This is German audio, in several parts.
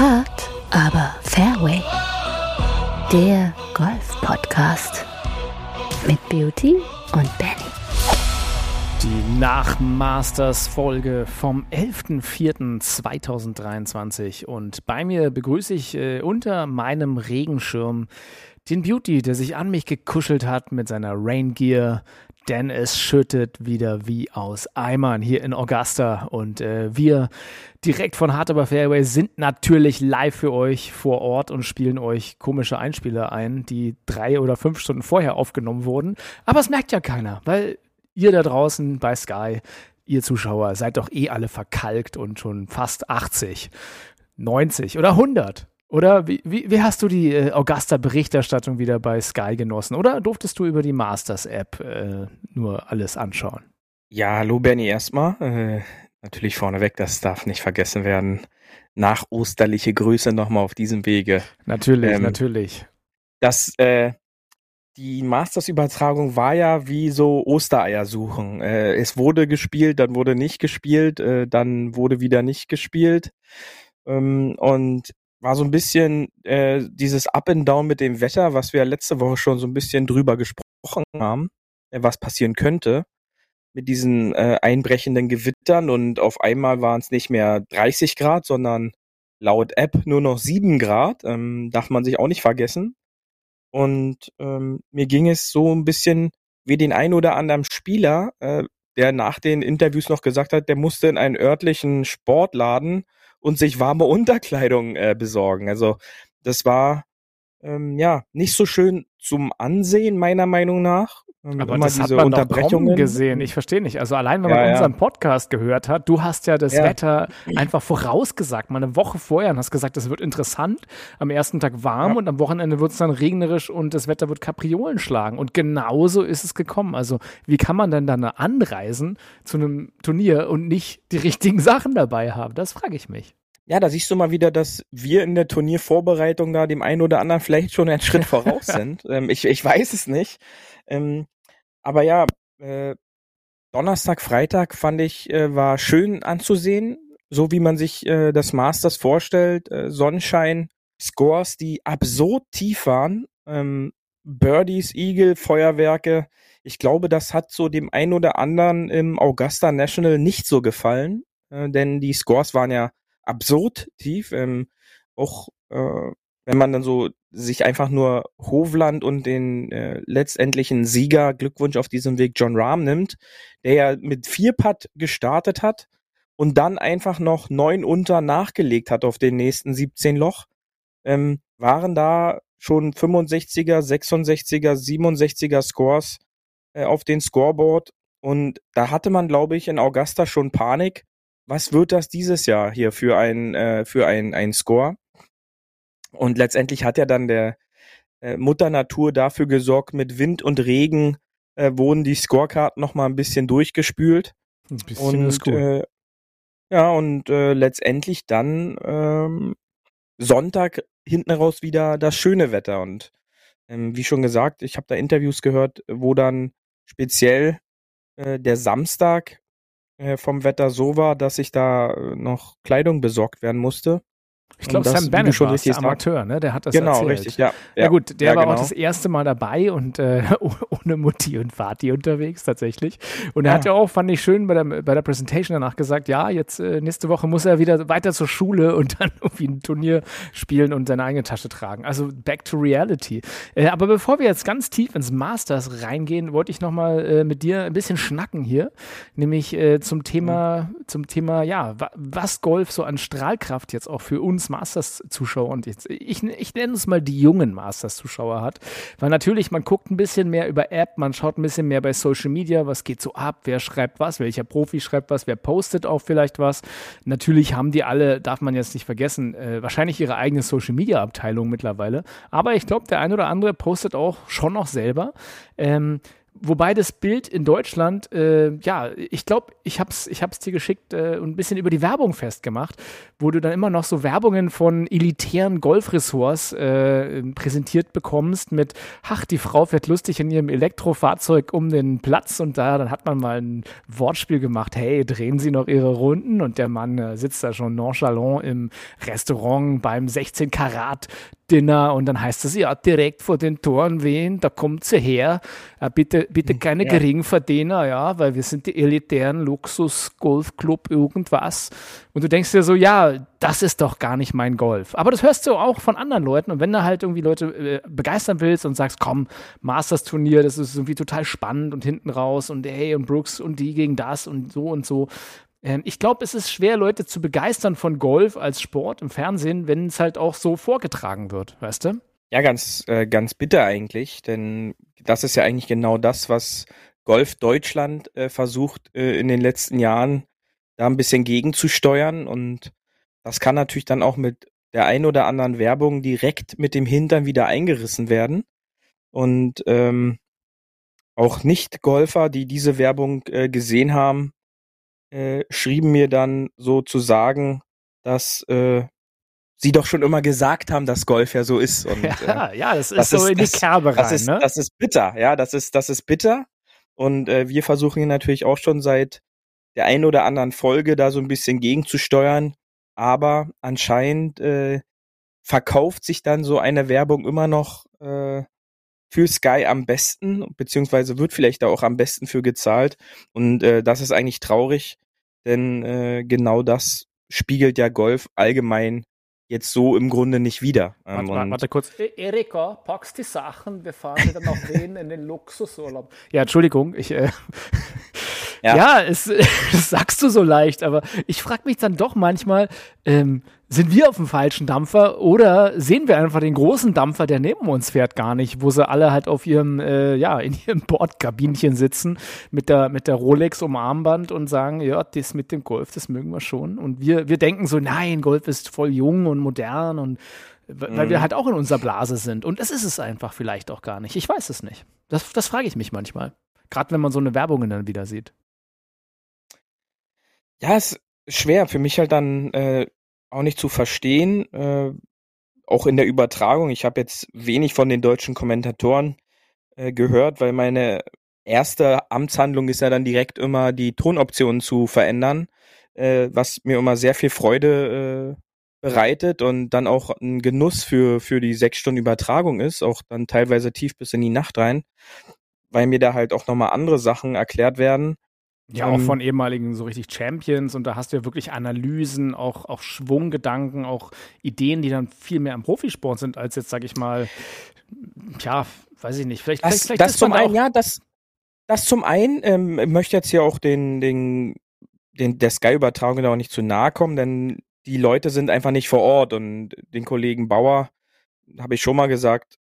Hard, aber Fairway. Der Golf-Podcast mit Beauty und Benny. Die Nachmasters-Folge vom 11.04.2023 und bei mir begrüße ich äh, unter meinem Regenschirm den Beauty, der sich an mich gekuschelt hat mit seiner Rain Gear, denn es schüttet wieder wie aus Eimern hier in Augusta und äh, wir direkt von Hard Aber Fairway sind natürlich live für euch vor Ort und spielen euch komische Einspieler ein, die drei oder fünf Stunden vorher aufgenommen wurden. Aber es merkt ja keiner, weil ihr da draußen bei Sky, ihr Zuschauer, seid doch eh alle verkalkt und schon fast 80, 90 oder 100. Oder wie, wie, wie, hast du die äh, Augusta-Berichterstattung wieder bei Sky genossen? Oder durftest du über die Masters-App äh, nur alles anschauen? Ja, hallo Benny erstmal. Äh, natürlich vorneweg, das darf nicht vergessen werden. Nach osterliche Grüße nochmal auf diesem Wege. Natürlich, ähm, natürlich. Das, äh, die Masters-Übertragung war ja wie so Ostereier suchen. Äh, es wurde gespielt, dann wurde nicht gespielt, äh, dann wurde wieder nicht gespielt. Ähm, und war so ein bisschen äh, dieses Up and Down mit dem Wetter, was wir letzte Woche schon so ein bisschen drüber gesprochen haben, äh, was passieren könnte mit diesen äh, einbrechenden Gewittern und auf einmal waren es nicht mehr 30 Grad, sondern laut App nur noch 7 Grad, ähm, darf man sich auch nicht vergessen. Und ähm, mir ging es so ein bisschen wie den ein oder anderen Spieler, äh, der nach den Interviews noch gesagt hat, der musste in einen örtlichen Sportladen und sich warme Unterkleidung äh, besorgen. Also das war ähm, ja nicht so schön zum Ansehen meiner Meinung nach. Aber das hat man doch kommen gesehen. Ich verstehe nicht. Also allein, wenn man ja, unseren Podcast gehört hat, du hast ja das ja. Wetter einfach vorausgesagt, mal eine Woche vorher und hast gesagt, es wird interessant, am ersten Tag warm ja. und am Wochenende wird es dann regnerisch und das Wetter wird Kapriolen schlagen. Und genauso ist es gekommen. Also wie kann man denn dann anreisen zu einem Turnier und nicht die richtigen Sachen dabei haben? Das frage ich mich. Ja, da siehst du mal wieder, dass wir in der Turniervorbereitung da dem einen oder anderen vielleicht schon einen Schritt voraus sind. Ähm, ich, ich weiß es nicht. Ähm, aber ja, äh, Donnerstag, Freitag fand ich, äh, war schön anzusehen, so wie man sich äh, das Masters vorstellt. Äh, Sonnenschein, Scores, die absurd tief waren. Ähm, Birdies, Eagle, Feuerwerke. Ich glaube, das hat so dem einen oder anderen im Augusta National nicht so gefallen, äh, denn die Scores waren ja absurd tief. Ähm, auch äh, wenn man dann so sich einfach nur Hovland und den äh, letztendlichen Sieger, Glückwunsch auf diesem Weg, John Rahm nimmt, der ja mit vier Putt gestartet hat und dann einfach noch neun unter nachgelegt hat auf den nächsten 17 Loch, ähm, waren da schon 65er, 66er, 67er Scores äh, auf den Scoreboard und da hatte man, glaube ich, in Augusta schon Panik. Was wird das dieses Jahr hier für ein, äh, für ein, ein Score? Und letztendlich hat ja dann der äh, Mutter Natur dafür gesorgt, mit Wind und Regen äh, wurden die Scorekarten noch mal ein bisschen durchgespült. Ein bisschen und, gut. Äh, ja, und äh, letztendlich dann ähm, Sonntag hinten raus wieder das schöne Wetter. Und ähm, wie schon gesagt, ich habe da Interviews gehört, wo dann speziell äh, der Samstag äh, vom Wetter so war, dass ich da äh, noch Kleidung besorgt werden musste. Ich glaube, Sam Bennett schon war der Amateur, ne? Der hat das genau, erzählt. Genau, richtig, ja. Ja, ja gut, der ja, war genau. auch das erste Mal dabei und äh, ohne Mutti und Vati unterwegs tatsächlich. Und er ja. hat ja auch, fand ich schön, bei der, bei der Präsentation danach gesagt, ja, jetzt äh, nächste Woche muss er wieder weiter zur Schule und dann irgendwie ein Turnier spielen und seine eigene Tasche tragen. Also back to reality. Äh, aber bevor wir jetzt ganz tief ins Masters reingehen, wollte ich nochmal äh, mit dir ein bisschen schnacken hier, nämlich äh, zum Thema, mhm. zum Thema, ja, was Golf so an Strahlkraft jetzt auch für uns Masters-Zuschauer und jetzt, ich, ich nenne es mal die jungen Masters-Zuschauer hat. Weil natürlich, man guckt ein bisschen mehr über App, man schaut ein bisschen mehr bei Social Media, was geht so ab, wer schreibt was, welcher Profi schreibt was, wer postet auch vielleicht was. Natürlich haben die alle, darf man jetzt nicht vergessen, äh, wahrscheinlich ihre eigene Social Media-Abteilung mittlerweile. Aber ich glaube, der ein oder andere postet auch schon noch selber. Ähm, Wobei das Bild in Deutschland, äh, ja, ich glaube, ich hab's, ich hab's dir geschickt äh, und ein bisschen über die Werbung festgemacht, wo du dann immer noch so Werbungen von elitären Golfressorts äh, präsentiert bekommst mit, ach, die Frau fährt lustig in ihrem Elektrofahrzeug um den Platz und da, dann hat man mal ein Wortspiel gemacht, hey, drehen Sie noch Ihre Runden und der Mann äh, sitzt da schon nonchalant im Restaurant beim 16 Karat Dinner und dann heißt es ja direkt vor den Toren Wien, da kommt sie her. Äh, bitte, bitte keine ja. Geringverdiener, ja, weil wir sind die elitären Luxus-Golfclub irgendwas. Und du denkst dir so, ja, das ist doch gar nicht mein Golf. Aber das hörst du auch von anderen Leuten. Und wenn du halt irgendwie Leute äh, begeistern willst und sagst, komm, Masters-Turnier, das ist irgendwie total spannend und hinten raus und hey und Brooks und die gegen das und so und so, ähm, ich glaube, es ist schwer, Leute zu begeistern von Golf als Sport im Fernsehen, wenn es halt auch so vorgetragen wird, weißt du? Ja, ganz, äh, ganz bitter eigentlich, denn das ist ja eigentlich genau das, was Golf Deutschland äh, versucht äh, in den letzten Jahren da ein bisschen gegenzusteuern. Und das kann natürlich dann auch mit der ein oder anderen Werbung direkt mit dem Hintern wieder eingerissen werden. Und ähm, auch Nicht-Golfer, die diese Werbung äh, gesehen haben, äh, schrieben mir dann so zu sagen, dass äh, sie doch schon immer gesagt haben, dass Golf ja so ist. Und, ja, äh, ja, das ist das so ist, in die Kerbe rein. Das ist, ne? das ist bitter, ja, das ist, das ist bitter. Und äh, wir versuchen hier natürlich auch schon seit der einen oder anderen Folge da so ein bisschen gegenzusteuern. Aber anscheinend äh, verkauft sich dann so eine Werbung immer noch äh, für Sky am besten, beziehungsweise wird vielleicht da auch am besten für gezahlt. Und äh, das ist eigentlich traurig, denn äh, genau das spiegelt ja Golf allgemein jetzt so im Grunde nicht wieder. Ähm, warte, warte, kurz. E, Erika, packst die Sachen, wir fahren wieder nach Wien in den Luxusurlaub. Ja, Entschuldigung, ich. Äh, ja, ja es, das sagst du so leicht, aber ich frage mich dann doch manchmal, ähm, sind wir auf dem falschen Dampfer oder sehen wir einfach den großen Dampfer, der neben uns fährt, gar nicht, wo sie alle halt auf ihrem, äh, ja, in ihrem Bordkabinchen sitzen mit der, mit der Rolex um Armband und sagen, ja, das mit dem Golf, das mögen wir schon. Und wir, wir denken so, nein, Golf ist voll jung und modern und weil mhm. wir halt auch in unserer Blase sind. Und das ist es einfach vielleicht auch gar nicht. Ich weiß es nicht. Das, das frage ich mich manchmal. Gerade wenn man so eine Werbung dann wieder sieht. Ja, ist schwer für mich halt dann äh, auch nicht zu verstehen, äh, auch in der Übertragung. Ich habe jetzt wenig von den deutschen Kommentatoren äh, gehört, weil meine erste Amtshandlung ist ja dann direkt immer die Tonoptionen zu verändern, äh, was mir immer sehr viel Freude äh, bereitet und dann auch ein Genuss für, für die sechs Stunden Übertragung ist, auch dann teilweise tief bis in die Nacht rein, weil mir da halt auch nochmal andere Sachen erklärt werden ja, auch ähm, von ehemaligen so richtig Champions und da hast du ja wirklich Analysen, auch, auch Schwunggedanken, auch Ideen, die dann viel mehr am Profisport sind, als jetzt, sag ich mal, ja, weiß ich nicht, vielleicht, das, vielleicht, das zum einen, ja, das, das zum einen, ähm, ich möchte jetzt hier auch den, den, den der Sky-Übertragung auch nicht zu nahe kommen, denn die Leute sind einfach nicht vor Ort und den Kollegen Bauer, habe ich schon mal gesagt,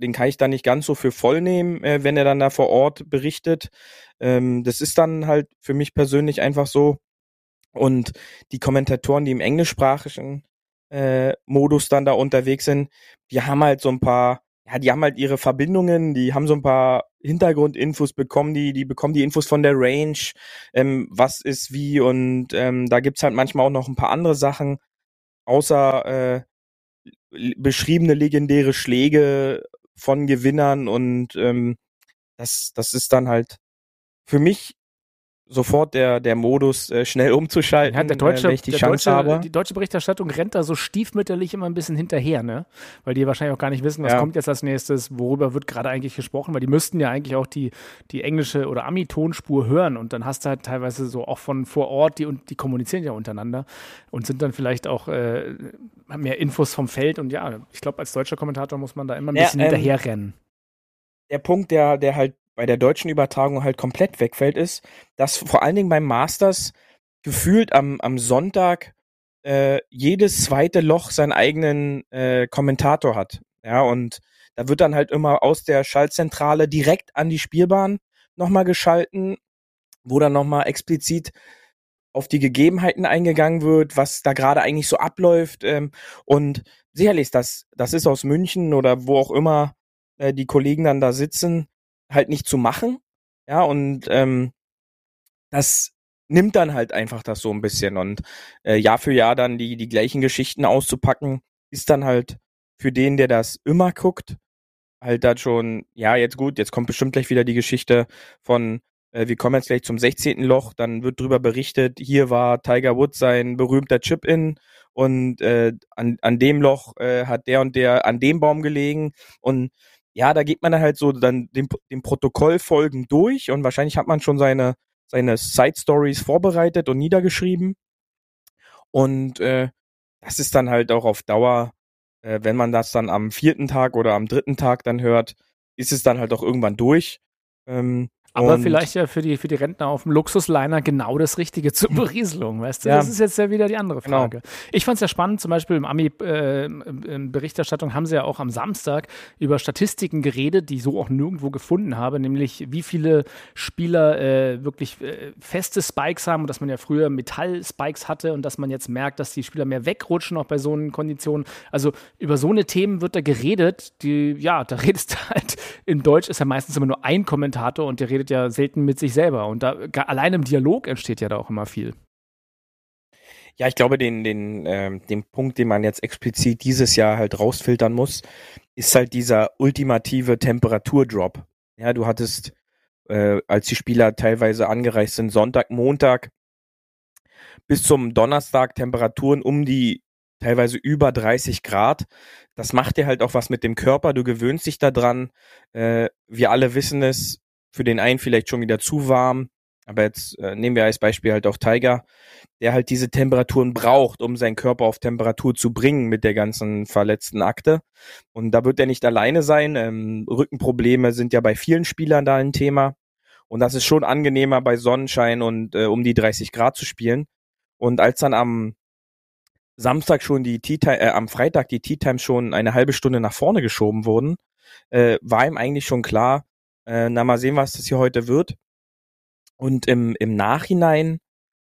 den kann ich da nicht ganz so für voll nehmen, äh, wenn er dann da vor Ort berichtet. Ähm, das ist dann halt für mich persönlich einfach so. Und die Kommentatoren, die im englischsprachigen äh, Modus dann da unterwegs sind, die haben halt so ein paar, ja, die haben halt ihre Verbindungen, die haben so ein paar Hintergrundinfos bekommen, die, die bekommen die Infos von der Range, ähm, was ist wie und ähm, da gibt's halt manchmal auch noch ein paar andere Sachen, außer äh, beschriebene legendäre Schläge von Gewinnern und ähm, das, das ist dann halt für mich sofort der, der Modus, äh, schnell umzuschalten, ja, der deutsche, äh, wenn ich die Chance deutsche, habe. Die deutsche Berichterstattung rennt da so stiefmütterlich immer ein bisschen hinterher, ne? Weil die wahrscheinlich auch gar nicht wissen, was ja. kommt jetzt als nächstes, worüber wird gerade eigentlich gesprochen, weil die müssten ja eigentlich auch die, die englische oder Ami-Tonspur hören und dann hast du halt teilweise so auch von vor Ort, die, und die kommunizieren ja untereinander und sind dann vielleicht auch äh, mehr Infos vom Feld und ja, ich glaube, als deutscher Kommentator muss man da immer ein bisschen ja, ähm, hinterher rennen. Der Punkt, der, der halt bei der deutschen Übertragung halt komplett wegfällt, ist, dass vor allen Dingen beim Masters gefühlt am, am Sonntag äh, jedes zweite Loch seinen eigenen äh, Kommentator hat. Ja, und da wird dann halt immer aus der Schaltzentrale direkt an die Spielbahn nochmal geschalten, wo dann nochmal explizit auf die Gegebenheiten eingegangen wird, was da gerade eigentlich so abläuft. Ähm, und sicherlich, das, das ist aus München oder wo auch immer äh, die Kollegen dann da sitzen, halt nicht zu machen. Ja, und ähm, das nimmt dann halt einfach das so ein bisschen. Und äh, Jahr für Jahr dann die, die gleichen Geschichten auszupacken, ist dann halt für den, der das immer guckt, halt dann schon, ja, jetzt gut, jetzt kommt bestimmt gleich wieder die Geschichte von, äh, wir kommen jetzt gleich zum 16. Loch, dann wird drüber berichtet, hier war Tiger Woods sein berühmter Chip-In und äh, an, an dem Loch äh, hat der und der an dem Baum gelegen und ja, da geht man dann halt so dann dem, dem Protokoll folgen durch und wahrscheinlich hat man schon seine, seine Side Stories vorbereitet und niedergeschrieben. Und äh, das ist dann halt auch auf Dauer, äh, wenn man das dann am vierten Tag oder am dritten Tag dann hört, ist es dann halt auch irgendwann durch. Ähm, aber und vielleicht ja für die, für die Rentner auf dem Luxusliner genau das Richtige zur Berieselung, weißt du? Ja. Das ist jetzt ja wieder die andere genau. Frage. Genau. Ich fand es ja spannend, zum Beispiel im Ami-Berichterstattung äh, haben sie ja auch am Samstag über Statistiken geredet, die ich so auch nirgendwo gefunden habe, nämlich wie viele Spieler äh, wirklich äh, feste Spikes haben und dass man ja früher Metall-Spikes hatte und dass man jetzt merkt, dass die Spieler mehr wegrutschen, auch bei so einen Konditionen. Also über so eine Themen wird da geredet, die, ja, da redest du halt, in Deutsch ist ja meistens immer nur ein Kommentator und der redet redet ja selten mit sich selber. Und da allein im Dialog entsteht ja da auch immer viel. Ja, ich glaube, den, den, ähm, den Punkt, den man jetzt explizit dieses Jahr halt rausfiltern muss, ist halt dieser ultimative Temperaturdrop. Ja, du hattest, äh, als die Spieler teilweise angereist sind, Sonntag, Montag bis zum Donnerstag Temperaturen um die teilweise über 30 Grad. Das macht dir halt auch was mit dem Körper. Du gewöhnst dich daran. Äh, wir alle wissen es, für den einen vielleicht schon wieder zu warm. Aber jetzt äh, nehmen wir als Beispiel halt auch Tiger, der halt diese Temperaturen braucht, um seinen Körper auf Temperatur zu bringen mit der ganzen verletzten Akte. Und da wird er nicht alleine sein. Ähm, Rückenprobleme sind ja bei vielen Spielern da ein Thema. Und das ist schon angenehmer bei Sonnenschein und äh, um die 30 Grad zu spielen. Und als dann am Samstag schon die Tea Time, äh, am Freitag die Tea Times schon eine halbe Stunde nach vorne geschoben wurden, äh, war ihm eigentlich schon klar, äh, na, mal sehen, was das hier heute wird. Und im, im Nachhinein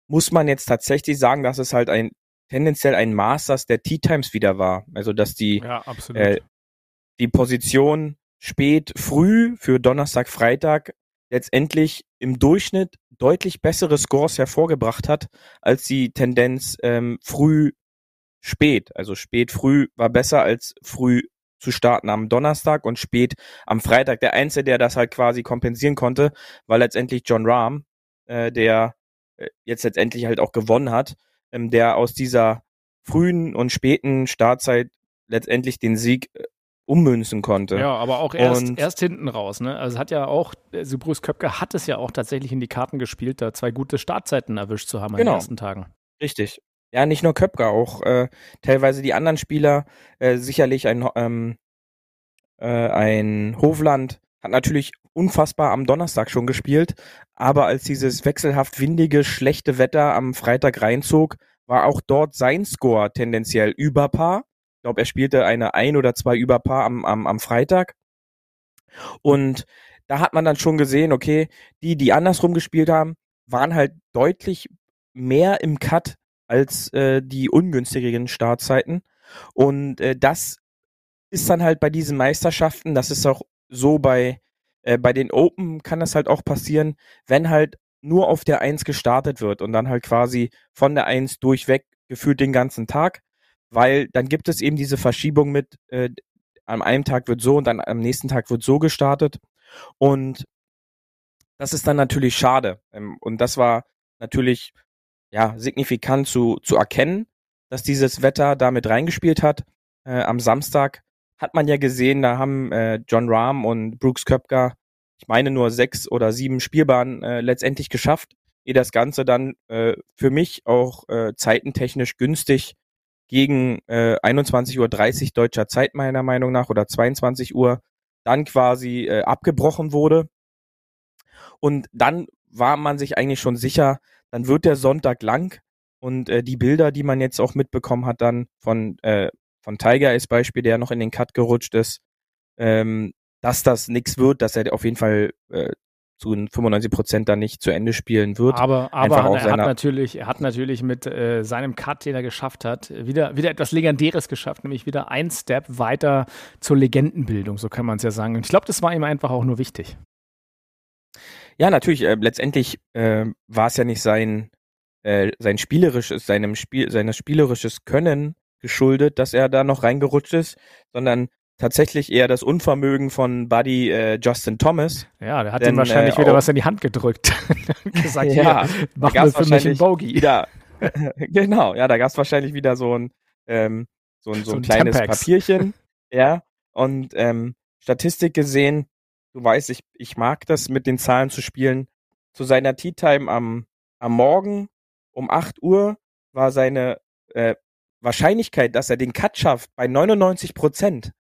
muss man jetzt tatsächlich sagen, dass es halt ein tendenziell ein Masters der Tea Times wieder war. Also dass die ja, äh, die Position spät, früh für Donnerstag, Freitag letztendlich im Durchschnitt deutlich bessere Scores hervorgebracht hat, als die Tendenz ähm, früh, spät. Also spät, früh war besser als früh, zu starten am Donnerstag und spät am Freitag. Der Einzige, der das halt quasi kompensieren konnte, war letztendlich John Rahm, äh, der äh, jetzt letztendlich halt auch gewonnen hat, ähm, der aus dieser frühen und späten Startzeit letztendlich den Sieg äh, ummünzen konnte. Ja, aber auch erst, erst hinten raus. Ne? Also hat ja auch, also Bruce Köpke hat es ja auch tatsächlich in die Karten gespielt, da zwei gute Startzeiten erwischt zu haben genau. in den ersten Tagen. Richtig. Ja, nicht nur Köpker, auch äh, teilweise die anderen Spieler, äh, sicherlich ein, ähm, äh, ein Hofland hat natürlich unfassbar am Donnerstag schon gespielt, aber als dieses wechselhaft windige, schlechte Wetter am Freitag reinzog, war auch dort sein Score tendenziell über Paar. Ich glaube, er spielte eine ein oder zwei über Paar am, am, am Freitag. Und da hat man dann schon gesehen, okay, die, die andersrum gespielt haben, waren halt deutlich mehr im Cut als äh, die ungünstigen Startzeiten. Und äh, das ist dann halt bei diesen Meisterschaften, das ist auch so bei, äh, bei den Open kann das halt auch passieren, wenn halt nur auf der Eins gestartet wird und dann halt quasi von der Eins durchweg gefühlt den ganzen Tag, weil dann gibt es eben diese Verschiebung mit, äh, am einen Tag wird so und dann am nächsten Tag wird so gestartet und das ist dann natürlich schade. Ähm, und das war natürlich ja, signifikant zu, zu erkennen, dass dieses Wetter damit reingespielt hat. Äh, am Samstag hat man ja gesehen, da haben äh, John Rahm und Brooks Köpker, ich meine nur sechs oder sieben Spielbahnen äh, letztendlich geschafft, ehe das Ganze dann äh, für mich auch äh, zeitentechnisch günstig gegen äh, 21.30 Uhr deutscher Zeit meiner Meinung nach oder 22 Uhr dann quasi äh, abgebrochen wurde. Und dann war man sich eigentlich schon sicher, dann wird der Sonntag lang und äh, die Bilder, die man jetzt auch mitbekommen hat, dann von, äh, von Tiger als Beispiel, der noch in den Cut gerutscht ist, ähm, dass das nichts wird, dass er auf jeden Fall äh, zu 95 Prozent dann nicht zu Ende spielen wird. Aber, aber er, hat natürlich, er hat natürlich mit äh, seinem Cut, den er geschafft hat, wieder, wieder etwas Legendäres geschafft, nämlich wieder ein Step weiter zur Legendenbildung, so kann man es ja sagen. Und ich glaube, das war ihm einfach auch nur wichtig. Ja, natürlich. Äh, letztendlich äh, war es ja nicht sein äh, sein spielerisches, seinem Spiel, seines spielerisches Können geschuldet, dass er da noch reingerutscht ist, sondern tatsächlich eher das Unvermögen von Buddy äh, Justin Thomas. Ja, der hat Denn, ihm wahrscheinlich äh, wieder was in die Hand gedrückt. gesagt, ja, mach wir für mich einen Bogey. Wieder, genau, ja, da gab es wahrscheinlich wieder so ein, ähm, so ein, so, so ein kleines Tempex. Papierchen. ja, und ähm, Statistik gesehen, du weißt, ich, ich mag das, mit den Zahlen zu spielen. Zu seiner Tea Time am, am Morgen um 8 Uhr war seine äh, Wahrscheinlichkeit, dass er den Cut schafft, bei 99 Prozent.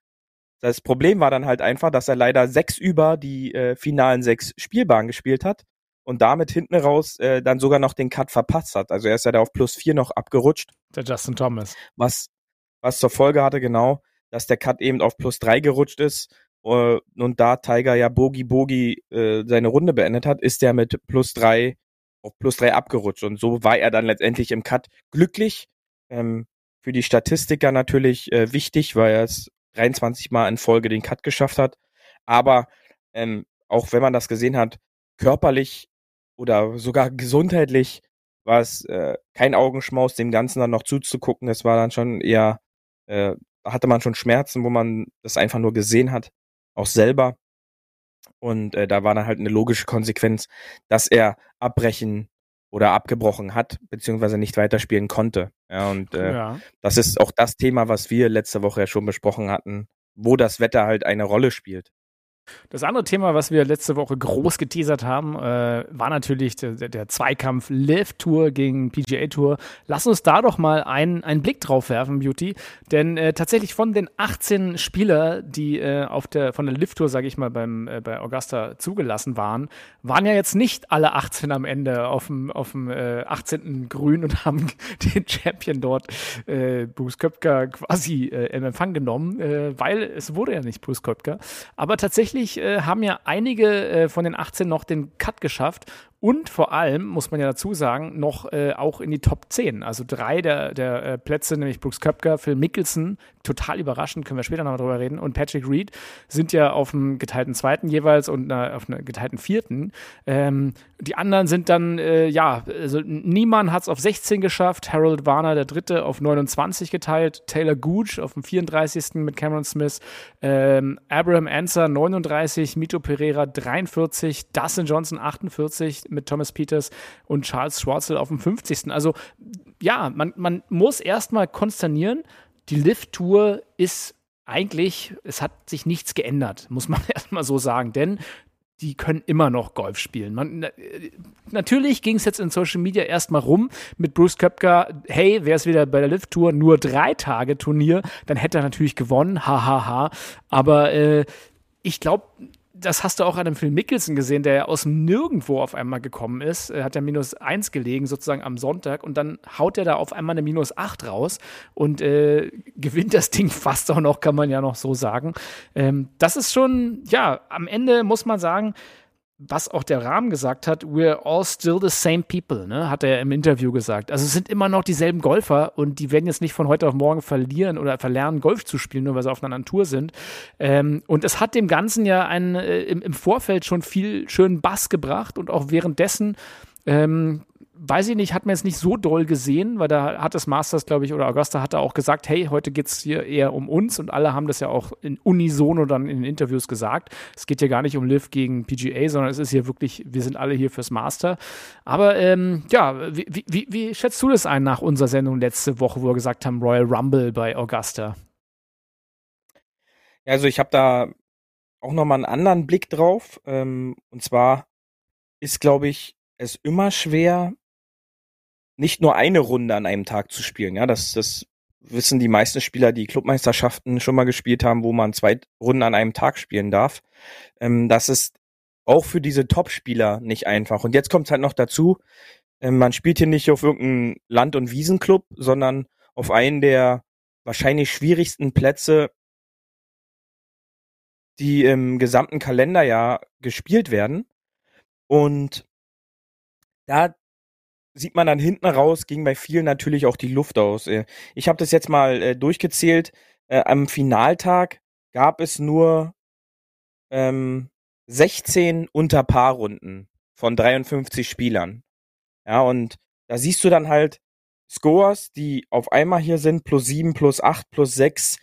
Das Problem war dann halt einfach, dass er leider sechs über die äh, finalen sechs Spielbahnen gespielt hat und damit hinten raus äh, dann sogar noch den Cut verpasst hat. Also er ist ja da auf plus vier noch abgerutscht. Der Justin Thomas. Was, was zur Folge hatte, genau, dass der Cut eben auf plus drei gerutscht ist. Uh, und da Tiger ja Bogi Bogi äh, seine Runde beendet hat, ist der mit plus drei auf plus drei abgerutscht. Und so war er dann letztendlich im Cut glücklich. Ähm, für die Statistiker natürlich äh, wichtig, weil er es 23 Mal in Folge den Cut geschafft hat. Aber ähm, auch wenn man das gesehen hat, körperlich oder sogar gesundheitlich war es äh, kein Augenschmaus, dem Ganzen dann noch zuzugucken. Es war dann schon eher, äh, hatte man schon Schmerzen, wo man das einfach nur gesehen hat, auch selber. Und äh, da war dann halt eine logische Konsequenz, dass er abbrechen oder abgebrochen hat, beziehungsweise nicht weiterspielen konnte. Ja, und äh, ja. das ist auch das Thema, was wir letzte Woche ja schon besprochen hatten, wo das Wetter halt eine Rolle spielt. Das andere Thema, was wir letzte Woche groß geteasert haben, äh, war natürlich der, der Zweikampf Live Tour gegen PGA Tour. Lass uns da doch mal einen, einen Blick drauf werfen, Beauty. Denn äh, tatsächlich von den 18 Spielern, die äh, auf der, von der Live Tour, sage ich mal, beim, äh, bei Augusta zugelassen waren, waren ja jetzt nicht alle 18 am Ende auf dem, auf dem äh, 18. Grün und haben den Champion dort, äh, Bruce Köpker, quasi äh, im Empfang genommen, äh, weil es wurde ja nicht Bruce Köpker. Aber tatsächlich tatsächlich äh, haben ja einige äh, von den 18 noch den Cut geschafft und vor allem, muss man ja dazu sagen, noch äh, auch in die Top 10. Also drei der, der äh, Plätze, nämlich Brooks Köpker, Phil Mickelson, total überraschend, können wir später nochmal drüber reden, und Patrick Reed sind ja auf dem geteilten zweiten jeweils und äh, auf einem geteilten vierten. Ähm, die anderen sind dann, äh, ja, also Niemann hat es auf 16 geschafft, Harold Warner, der dritte, auf 29 geteilt, Taylor Gooch auf dem 34. mit Cameron Smith, ähm, Abraham Anser 39, Mito Pereira 43, Dustin Johnson 48, mit Thomas Peters und Charles Schwarzel auf dem 50. Also ja, man, man muss erstmal konsternieren, die Lift-Tour ist eigentlich, es hat sich nichts geändert, muss man erstmal so sagen, denn die können immer noch Golf spielen. Man, natürlich ging es jetzt in Social Media erstmal rum mit Bruce Köpker, hey, wäre es wieder bei der Lift Tour nur drei Tage Turnier, dann hätte er natürlich gewonnen, hahaha. Ha, ha. Aber äh, ich glaube, das hast du auch an dem Film Mickelson gesehen, der ja aus Nirgendwo auf einmal gekommen ist. Er hat ja minus eins gelegen, sozusagen am Sonntag, und dann haut er da auf einmal eine minus acht raus und äh, gewinnt das Ding fast auch noch, kann man ja noch so sagen. Ähm, das ist schon, ja, am Ende muss man sagen, was auch der Rahmen gesagt hat, we're all still the same people, ne? hat er im Interview gesagt. Also es sind immer noch dieselben Golfer und die werden jetzt nicht von heute auf morgen verlieren oder verlernen, Golf zu spielen, nur weil sie auf einer anderen Tour sind. Ähm, und es hat dem Ganzen ja einen, äh, im, im Vorfeld schon viel schönen Bass gebracht und auch währenddessen ähm, weiß ich nicht, hat man jetzt nicht so doll gesehen, weil da hat das Masters, glaube ich, oder Augusta hat da auch gesagt, hey, heute geht es hier eher um uns und alle haben das ja auch in unisono dann in Interviews gesagt. Es geht ja gar nicht um Liv gegen PGA, sondern es ist hier wirklich, wir sind alle hier fürs Master. Aber ähm, ja, wie, wie, wie schätzt du das ein nach unserer Sendung letzte Woche, wo wir gesagt haben, Royal Rumble bei Augusta? Also ich habe da auch nochmal einen anderen Blick drauf. Ähm, und zwar ist, glaube ich, es immer schwer, nicht nur eine Runde an einem Tag zu spielen. Ja, das, das wissen die meisten Spieler, die Clubmeisterschaften schon mal gespielt haben, wo man zwei Runden an einem Tag spielen darf. Ähm, das ist auch für diese Top-Spieler nicht einfach. Und jetzt kommt halt noch dazu, ähm, man spielt hier nicht auf irgendeinen Land- und Wiesenclub, sondern auf einen der wahrscheinlich schwierigsten Plätze, die im gesamten Kalenderjahr gespielt werden. Und da sieht man dann hinten raus, ging bei vielen natürlich auch die Luft aus. Äh, ich habe das jetzt mal äh, durchgezählt. Äh, am Finaltag gab es nur ähm, 16 Unterpaarrunden von 53 Spielern. Ja, und da siehst du dann halt Scores, die auf einmal hier sind, plus 7, plus 8, plus 6.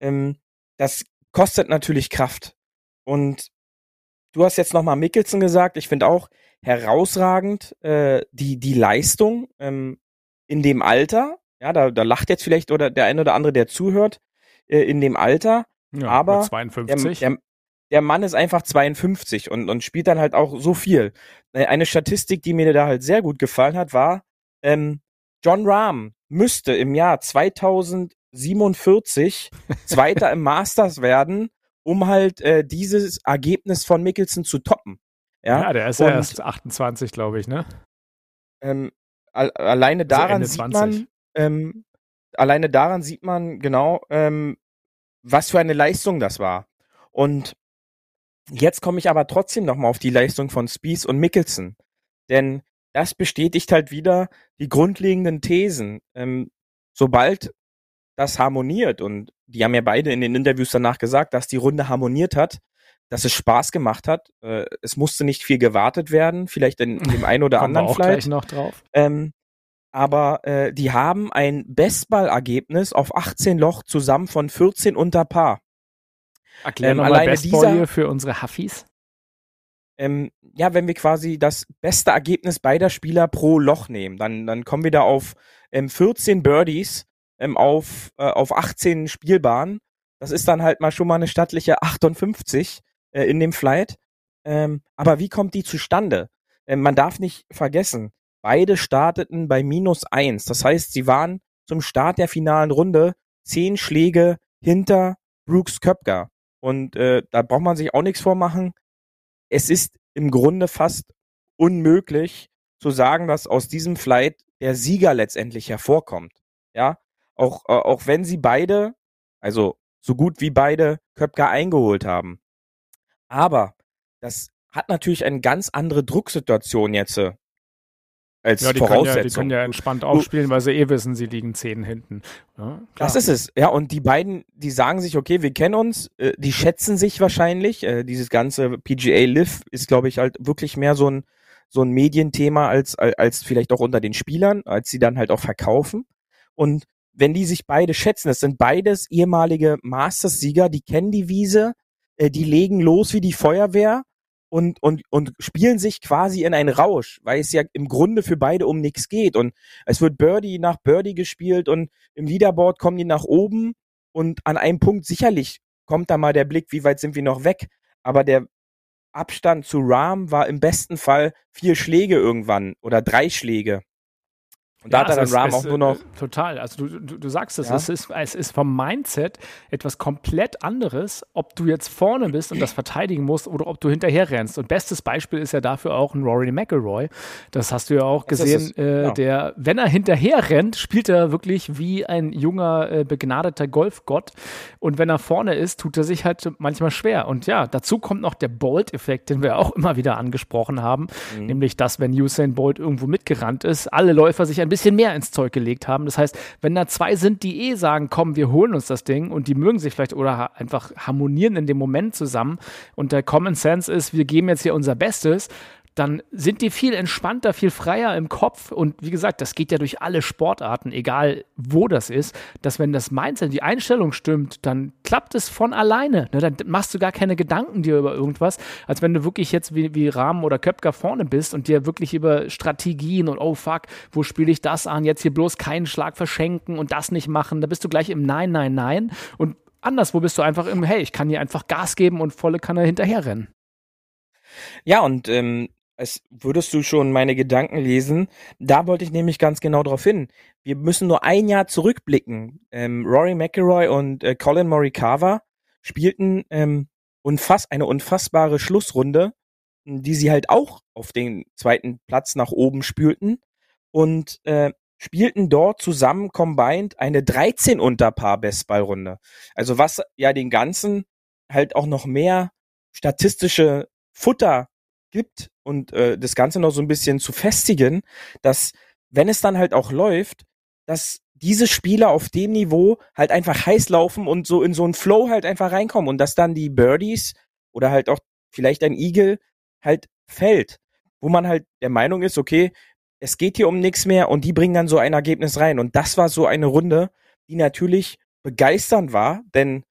Ähm, das kostet natürlich Kraft. Und du hast jetzt nochmal Mickelson gesagt. Ich finde auch herausragend äh, die, die Leistung ähm, in dem Alter. Ja, da, da lacht jetzt vielleicht oder der eine oder andere, der zuhört, äh, in dem Alter. Ja, aber 52. Der, der, der Mann ist einfach 52 und, und spielt dann halt auch so viel. Äh, eine Statistik, die mir da halt sehr gut gefallen hat, war, ähm, John Rahm müsste im Jahr 2047 Zweiter im Masters werden, um halt äh, dieses Ergebnis von Mickelson zu toppen. Ja, ja der ist ja erst 28, glaube ich, ne? Ähm, alleine also daran also sieht man, ähm, alleine daran sieht man genau, ähm, was für eine Leistung das war. Und jetzt komme ich aber trotzdem nochmal auf die Leistung von Spies und Mickelson. Denn das bestätigt halt wieder die grundlegenden Thesen. Ähm, sobald das harmoniert und die haben ja beide in den Interviews danach gesagt, dass die Runde harmoniert hat, dass es Spaß gemacht hat. Äh, es musste nicht viel gewartet werden, vielleicht in, in dem einen oder anderen auch Flight. noch drauf. Ähm, aber äh, die haben ein Bestballergebnis auf 18 Loch zusammen von 14 unter Paar. Erklären ähm, alleine dieser für unsere Huffis ähm, ja, wenn wir quasi das beste Ergebnis beider Spieler pro Loch nehmen, dann, dann kommen wir da auf ähm, 14 Birdies ähm, auf, äh, auf 18 Spielbahnen. Das ist dann halt mal schon mal eine stattliche 58 äh, in dem Flight. Ähm, aber wie kommt die zustande? Ähm, man darf nicht vergessen, beide starteten bei minus eins. Das heißt, sie waren zum Start der finalen Runde zehn Schläge hinter Brooks Köpker. Und äh, da braucht man sich auch nichts vormachen es ist im Grunde fast unmöglich zu sagen, dass aus diesem Flight der Sieger letztendlich hervorkommt. Ja, auch, äh, auch wenn sie beide, also so gut wie beide Köpker eingeholt haben. Aber das hat natürlich eine ganz andere Drucksituation jetzt äh, als ja, die Voraussetzung. Können ja, die können ja entspannt aufspielen, weil sie eh wissen, sie liegen zehn hinten. Ja, das ist es. Ja, und die beiden, die sagen sich, okay, wir kennen uns, äh, die schätzen sich wahrscheinlich. Äh, dieses ganze PGA Live ist, glaube ich, halt wirklich mehr so ein so ein Medienthema als als vielleicht auch unter den Spielern, als sie dann halt auch verkaufen. Und wenn die sich beide schätzen, das sind beides ehemalige Masters-Sieger, die kennen die Wiese, äh, die legen los wie die Feuerwehr und, und, und spielen sich quasi in einen Rausch, weil es ja im Grunde für beide um nichts geht. Und es wird Birdie nach Birdie gespielt und im Leaderboard kommen die nach oben und an einem Punkt sicherlich kommt da mal der Blick, wie weit sind wir noch weg. Aber der Abstand zu Ram war im besten Fall vier Schläge irgendwann oder drei Schläge. Und da ja, hat er dann Rahm auch nur noch. Äh, total. Also du, du, du sagst es, ja. es, ist, es ist vom Mindset etwas komplett anderes, ob du jetzt vorne bist und das verteidigen musst oder ob du hinterher rennst. Und bestes Beispiel ist ja dafür auch ein Rory McElroy. Das hast du ja auch gesehen. Äh, ja. Der, wenn er hinterher rennt, spielt er wirklich wie ein junger, äh, begnadeter Golfgott. Und wenn er vorne ist, tut er sich halt manchmal schwer. Und ja, dazu kommt noch der Bolt-Effekt, den wir auch immer wieder angesprochen haben. Mhm. Nämlich, dass wenn Usain Bolt irgendwo mitgerannt ist, alle Läufer sich ein bisschen mehr ins Zeug gelegt haben. Das heißt, wenn da zwei sind, die eh sagen, komm, wir holen uns das Ding und die mögen sich vielleicht oder einfach harmonieren in dem Moment zusammen und der Common Sense ist, wir geben jetzt hier unser Bestes, dann sind die viel entspannter, viel freier im Kopf. Und wie gesagt, das geht ja durch alle Sportarten, egal wo das ist, dass wenn das Mindset, die Einstellung stimmt, dann klappt es von alleine. Ne? Dann machst du gar keine Gedanken dir über irgendwas, als wenn du wirklich jetzt wie, wie Rahmen oder Köpker vorne bist und dir wirklich über Strategien und oh fuck, wo spiele ich das an? Jetzt hier bloß keinen Schlag verschenken und das nicht machen. Da bist du gleich im Nein, Nein, Nein. Und anderswo bist du einfach im, hey, ich kann hier einfach Gas geben und volle Kanne hinterherrennen. Ja, und ähm, als würdest du schon meine Gedanken lesen. Da wollte ich nämlich ganz genau drauf hin. Wir müssen nur ein Jahr zurückblicken. Ähm, Rory McIlroy und äh, Colin Morikawa spielten ähm, unfass eine unfassbare Schlussrunde, die sie halt auch auf den zweiten Platz nach oben spülten und äh, spielten dort zusammen combined eine 13 unter Paar Bestballrunde. Also was ja den ganzen halt auch noch mehr statistische Futter gibt und äh, das Ganze noch so ein bisschen zu festigen, dass wenn es dann halt auch läuft, dass diese Spieler auf dem Niveau halt einfach heiß laufen und so in so einen Flow halt einfach reinkommen und dass dann die Birdies oder halt auch vielleicht ein Eagle halt fällt, wo man halt der Meinung ist, okay, es geht hier um nichts mehr und die bringen dann so ein Ergebnis rein. Und das war so eine Runde, die natürlich begeisternd war, denn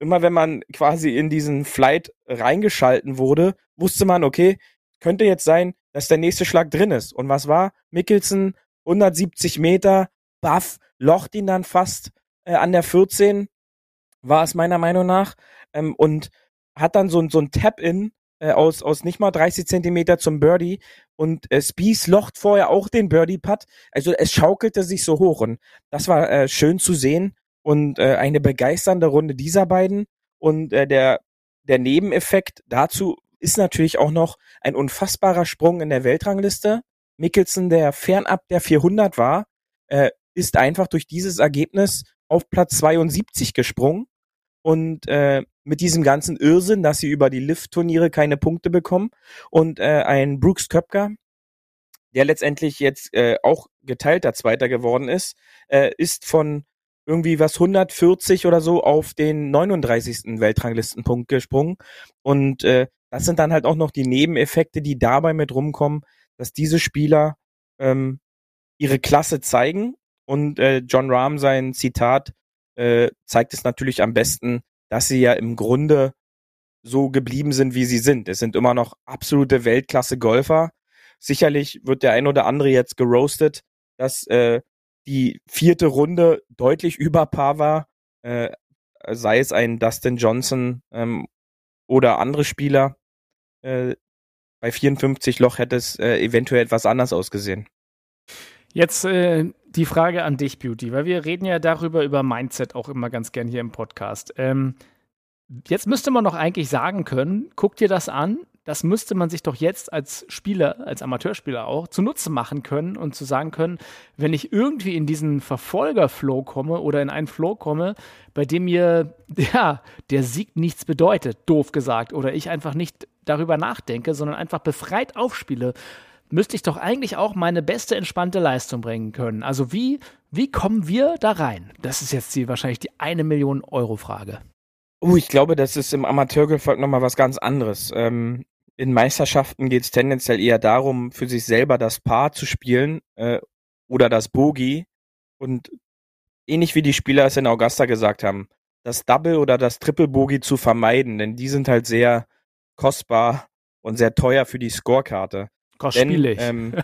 immer wenn man quasi in diesen Flight reingeschalten wurde, wusste man, okay, könnte jetzt sein, dass der nächste Schlag drin ist. Und was war? Mickelson, 170 Meter, baff, locht ihn dann fast äh, an der 14, war es meiner Meinung nach, ähm, und hat dann so, so ein Tap-In äh, aus, aus nicht mal 30 Zentimeter zum Birdie und äh, Spies locht vorher auch den Birdie-Putt. Also es schaukelte sich so hoch und das war äh, schön zu sehen und äh, eine begeisternde Runde dieser beiden. Und äh, der der Nebeneffekt dazu ist natürlich auch noch ein unfassbarer Sprung in der Weltrangliste. Mickelson, der fernab der 400 war, äh, ist einfach durch dieses Ergebnis auf Platz 72 gesprungen. Und äh, mit diesem ganzen Irrsinn, dass sie über die Lift-Turniere keine Punkte bekommen. Und äh, ein Brooks Köpker, der letztendlich jetzt äh, auch geteilter Zweiter geworden ist, äh, ist von irgendwie was 140 oder so auf den 39. Weltranglistenpunkt gesprungen und äh, das sind dann halt auch noch die Nebeneffekte, die dabei mit rumkommen, dass diese Spieler ähm, ihre Klasse zeigen und äh, John Rahm sein Zitat äh, zeigt es natürlich am besten, dass sie ja im Grunde so geblieben sind, wie sie sind. Es sind immer noch absolute Weltklasse-Golfer. Sicherlich wird der ein oder andere jetzt geroastet, dass äh, die vierte Runde deutlich über Paar war, äh, sei es ein Dustin Johnson ähm, oder andere Spieler. Äh, bei 54 Loch hätte es äh, eventuell etwas anders ausgesehen. Jetzt äh, die Frage an dich, Beauty, weil wir reden ja darüber, über Mindset auch immer ganz gern hier im Podcast. Ähm, jetzt müsste man doch eigentlich sagen können, guck dir das an, das müsste man sich doch jetzt als Spieler, als Amateurspieler auch, zunutze machen können und zu sagen können, wenn ich irgendwie in diesen Verfolgerflow komme oder in einen Flow komme, bei dem mir ja, der Sieg nichts bedeutet, doof gesagt, oder ich einfach nicht darüber nachdenke, sondern einfach befreit aufspiele, müsste ich doch eigentlich auch meine beste entspannte Leistung bringen können. Also wie, wie kommen wir da rein? Das ist jetzt die, wahrscheinlich die eine Million Euro Frage. Oh, ich glaube, das ist im Amateurgolf nochmal was ganz anderes. Ähm, in Meisterschaften geht es tendenziell eher darum, für sich selber das Paar zu spielen äh, oder das Bogie. Und ähnlich wie die Spieler es in Augusta gesagt haben, das Double oder das Triple Bogie zu vermeiden, denn die sind halt sehr kostbar und sehr teuer für die Scorekarte. Kostspielig. Ähm,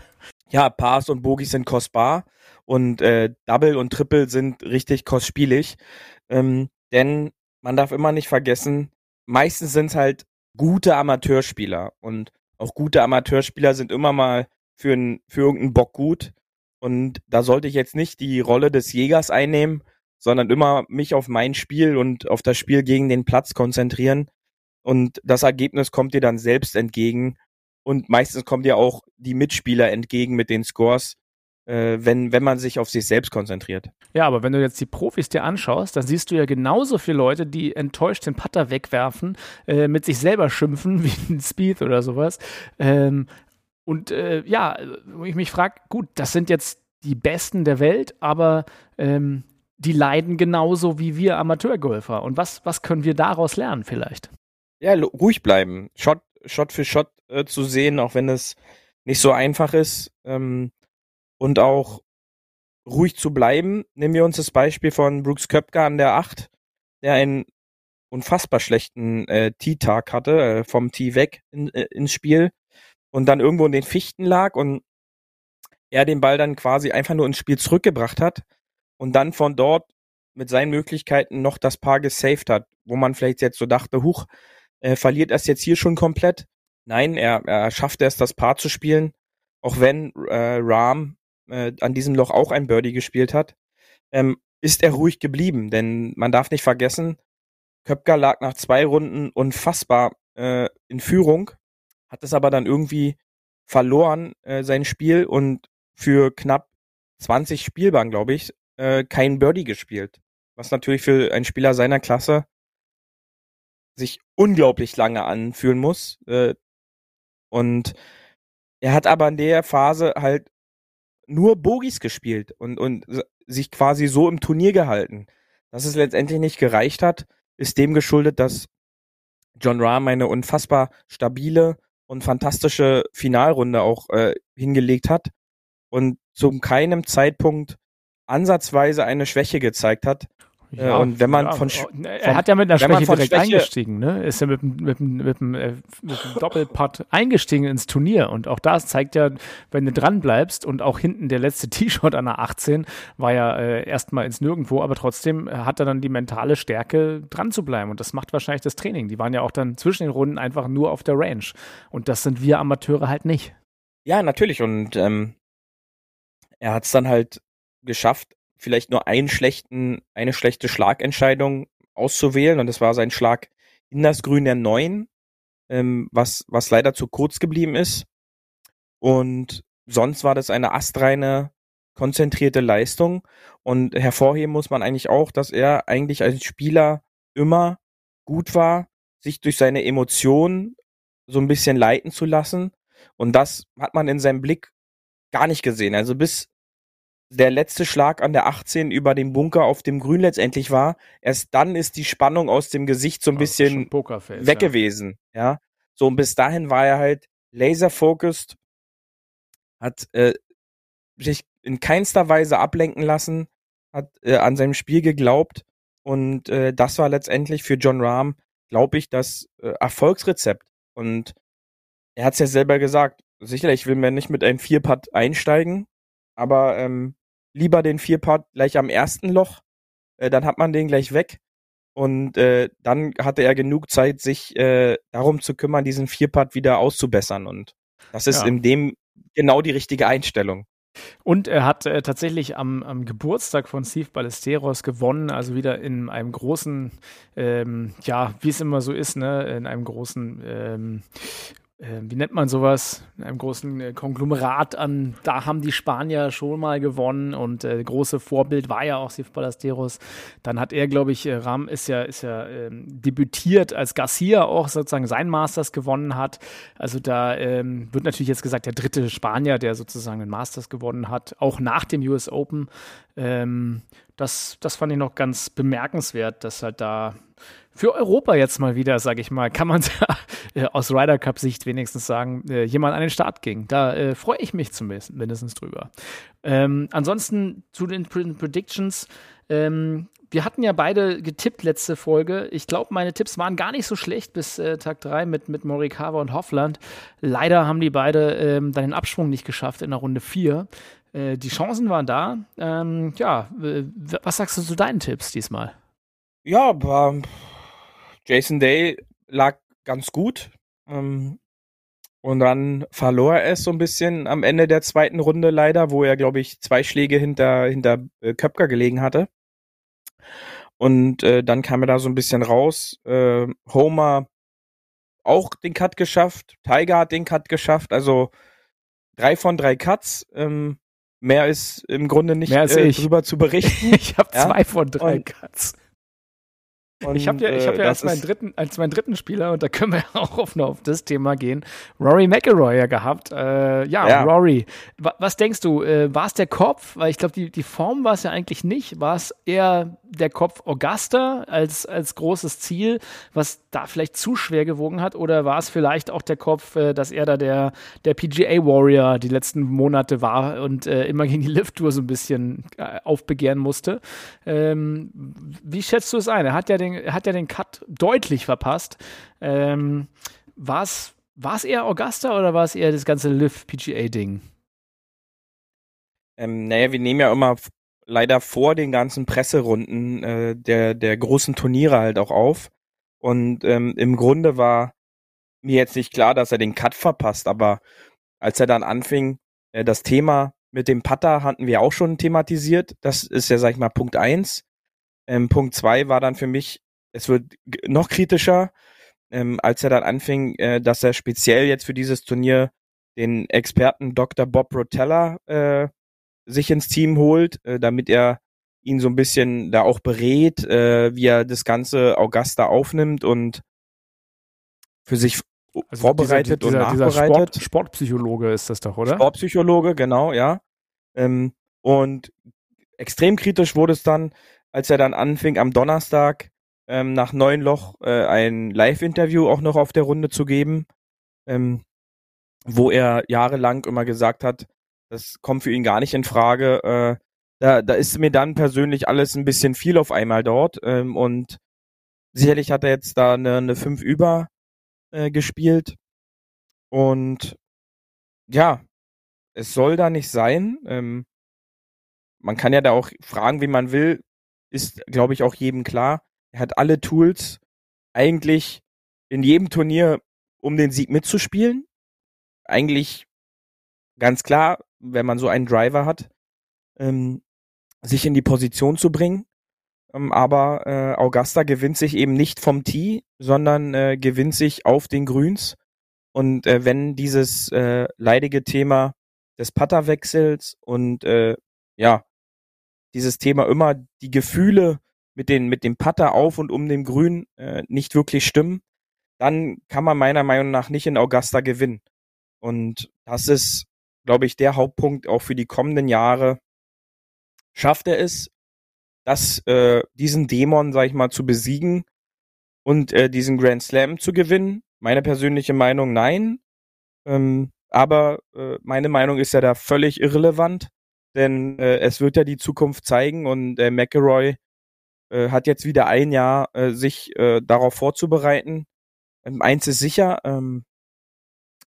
ja, Pars und Bogies sind kostbar und äh, Double und Triple sind richtig kostspielig. Ähm, denn man darf immer nicht vergessen, meistens sind es halt gute Amateurspieler und auch gute Amateurspieler sind immer mal für, ein, für irgendeinen Bock gut. Und da sollte ich jetzt nicht die Rolle des Jägers einnehmen, sondern immer mich auf mein Spiel und auf das Spiel gegen den Platz konzentrieren. Und das Ergebnis kommt dir dann selbst entgegen und meistens kommen dir auch die Mitspieler entgegen mit den Scores, wenn, wenn man sich auf sich selbst konzentriert. Ja, aber wenn du jetzt die Profis dir anschaust, dann siehst du ja genauso viele Leute, die enttäuscht den Putter wegwerfen, äh, mit sich selber schimpfen, wie ein Speed oder sowas. Ähm, und äh, ja, wo ich mich frage, gut, das sind jetzt die Besten der Welt, aber ähm, die leiden genauso wie wir Amateurgolfer. Und was, was können wir daraus lernen vielleicht? Ja, ruhig bleiben. Shot, Shot für Shot äh, zu sehen, auch wenn es nicht so einfach ist. Ähm, und auch ruhig zu bleiben. Nehmen wir uns das Beispiel von Brooks Köpker an der 8, der einen unfassbar schlechten äh, Tee-Tag hatte, äh, vom Tee weg in, äh, ins Spiel und dann irgendwo in den Fichten lag und er den Ball dann quasi einfach nur ins Spiel zurückgebracht hat und dann von dort mit seinen Möglichkeiten noch das Paar gesaved hat, wo man vielleicht jetzt so dachte, huch, äh, verliert er es jetzt hier schon komplett? Nein, er, er schafft es, das Paar zu spielen, auch wenn äh, Rahm äh, an diesem Loch auch ein Birdie gespielt hat, ähm, ist er ruhig geblieben, denn man darf nicht vergessen, Köpker lag nach zwei Runden unfassbar äh, in Führung, hat es aber dann irgendwie verloren, äh, sein Spiel und für knapp 20 Spielbahnen, glaube ich, äh, kein Birdie gespielt. Was natürlich für einen Spieler seiner Klasse sich unglaublich lange anfühlen muss. Äh, und er hat aber in der Phase halt nur Bogies gespielt und, und sich quasi so im Turnier gehalten. Dass es letztendlich nicht gereicht hat, ist dem geschuldet, dass John Rahm eine unfassbar stabile und fantastische Finalrunde auch äh, hingelegt hat und zu keinem Zeitpunkt ansatzweise eine Schwäche gezeigt hat. Ja, und wenn man ja, von, von, er hat ja mit einer Schwäche direkt Schwäche eingestiegen, ne? Ist ja mit, mit, mit, mit, äh, mit dem Doppelpad eingestiegen ins Turnier und auch das zeigt ja, wenn du dran bleibst und auch hinten der letzte T-Shirt an der 18 war ja äh, erstmal ins Nirgendwo, aber trotzdem hat er dann die mentale Stärke dran zu bleiben und das macht wahrscheinlich das Training. Die waren ja auch dann zwischen den Runden einfach nur auf der Range und das sind wir Amateure halt nicht. Ja, natürlich und ähm, er hat es dann halt geschafft, vielleicht nur einen schlechten, eine schlechte Schlagentscheidung auszuwählen und das war sein Schlag in das Grün der Neun, ähm, was, was leider zu kurz geblieben ist. Und sonst war das eine astreine, konzentrierte Leistung. Und hervorheben muss man eigentlich auch, dass er eigentlich als Spieler immer gut war, sich durch seine Emotionen so ein bisschen leiten zu lassen. Und das hat man in seinem Blick gar nicht gesehen. Also bis der letzte Schlag an der 18 über den Bunker auf dem Grün letztendlich war, erst dann ist die Spannung aus dem Gesicht so ein bisschen weg ja. gewesen. Ja. So, und bis dahin war er halt laser-focused, hat äh, sich in keinster Weise ablenken lassen, hat äh, an seinem Spiel geglaubt und äh, das war letztendlich für John Rahm, glaube ich, das äh, Erfolgsrezept. Und er hat es ja selber gesagt, sicherlich will man nicht mit einem Vierpad einsteigen, aber ähm, lieber den Vierpad gleich am ersten Loch, äh, dann hat man den gleich weg und äh, dann hatte er genug Zeit, sich äh, darum zu kümmern, diesen Vierpad wieder auszubessern und das ist ja. in dem genau die richtige Einstellung. Und er hat äh, tatsächlich am, am, Geburtstag von Steve Ballesteros gewonnen, also wieder in einem großen, ähm, ja, wie es immer so ist, ne, in einem großen ähm, äh, wie nennt man sowas, in einem großen äh, Konglomerat an, da haben die Spanier schon mal gewonnen und äh, große Vorbild war ja auch Sif Ballesteros. Dann hat er, glaube ich, äh, Ram ist ja, ist ja ähm, debütiert, als Garcia auch sozusagen sein Masters gewonnen hat. Also da ähm, wird natürlich jetzt gesagt, der dritte Spanier, der sozusagen den Masters gewonnen hat, auch nach dem US Open. Ähm, das, das fand ich noch ganz bemerkenswert, dass halt da für Europa jetzt mal wieder, sage ich mal, kann man äh, aus Ryder Cup Sicht wenigstens sagen, äh, jemand an den Start ging. Da äh, freue ich mich zumindest mindestens drüber. Ähm, ansonsten zu den Predictions. Ähm, wir hatten ja beide getippt letzte Folge. Ich glaube, meine Tipps waren gar nicht so schlecht bis äh, Tag 3 mit, mit Morikawa und Hoffland. Leider haben die beide ähm, dann den Abschwung nicht geschafft in der Runde 4. Äh, die Chancen waren da. Ähm, ja, was sagst du zu deinen Tipps diesmal? Ja, aber Jason Day lag ganz gut. Ähm, und dann verlor er es so ein bisschen am Ende der zweiten Runde leider, wo er, glaube ich, zwei Schläge hinter, hinter äh, Köpker gelegen hatte. Und äh, dann kam er da so ein bisschen raus. Äh, Homer auch den Cut geschafft. Tiger hat den Cut geschafft. Also drei von drei Cuts. Ähm, mehr ist im Grunde nicht äh, drüber zu berichten. ich habe ja? zwei von drei Und Cuts. Und, ich habe ja, ich hab ja äh, als, meinen dritten, als meinen dritten Spieler, und da können wir auch auf, auf das Thema gehen, Rory McIlroy ja gehabt. Äh, ja, ja, Rory, was denkst du, äh, war es der Kopf? Weil ich glaube, die, die Form war es ja eigentlich nicht. War es eher der Kopf Augusta als, als großes Ziel, was da vielleicht zu schwer gewogen hat? Oder war es vielleicht auch der Kopf, äh, dass er da der, der PGA Warrior die letzten Monate war und äh, immer gegen die Lift-Tour so ein bisschen äh, aufbegehren musste? Ähm, wie schätzt du es ein? Er hat ja den hat ja den Cut deutlich verpasst. Ähm, war es eher Augusta oder war es eher das ganze Live PGA-Ding? Ähm, naja, wir nehmen ja immer leider vor den ganzen Presserunden äh, der, der großen Turniere halt auch auf. Und ähm, im Grunde war mir jetzt nicht klar, dass er den Cut verpasst, aber als er dann anfing, äh, das Thema mit dem Putter hatten wir auch schon thematisiert. Das ist ja, sag ich mal, Punkt eins. Ähm, Punkt zwei war dann für mich es wird noch kritischer, ähm, als er dann anfing, äh, dass er speziell jetzt für dieses Turnier den Experten Dr. Bob Rotella äh, sich ins Team holt, äh, damit er ihn so ein bisschen da auch berät, äh, wie er das ganze Augusta aufnimmt und für sich also vorbereitet dieser, dieser, und nachbereitet. Sport, Sportpsychologe ist das doch, oder? Sportpsychologe, genau, ja. Ähm, und extrem kritisch wurde es dann, als er dann anfing am Donnerstag ähm, nach neun Loch äh, ein Live-Interview auch noch auf der Runde zu geben, ähm, wo er jahrelang immer gesagt hat, das kommt für ihn gar nicht in Frage. Äh, da, da ist mir dann persönlich alles ein bisschen viel auf einmal dort ähm, und sicherlich hat er jetzt da eine, eine 5 über äh, gespielt und ja, es soll da nicht sein. Ähm, man kann ja da auch fragen, wie man will, ist, glaube ich, auch jedem klar. Er hat alle Tools eigentlich in jedem Turnier, um den Sieg mitzuspielen. Eigentlich ganz klar, wenn man so einen Driver hat, ähm, sich in die Position zu bringen. Ähm, aber äh, Augusta gewinnt sich eben nicht vom Tee, sondern äh, gewinnt sich auf den Grüns. Und äh, wenn dieses äh, leidige Thema des Putterwechsels und äh, ja, dieses Thema immer die Gefühle mit, den, mit dem Putter auf und um dem Grün äh, nicht wirklich stimmen, dann kann man meiner Meinung nach nicht in Augusta gewinnen. Und das ist, glaube ich, der Hauptpunkt auch für die kommenden Jahre. Schafft er es, das, äh, diesen Dämon, sag ich mal, zu besiegen und äh, diesen Grand Slam zu gewinnen? Meine persönliche Meinung, nein. Ähm, aber äh, meine Meinung ist ja da völlig irrelevant, denn äh, es wird ja die Zukunft zeigen und äh, McElroy äh, hat jetzt wieder ein Jahr, äh, sich äh, darauf vorzubereiten. Ähm, eins ist sicher, ähm,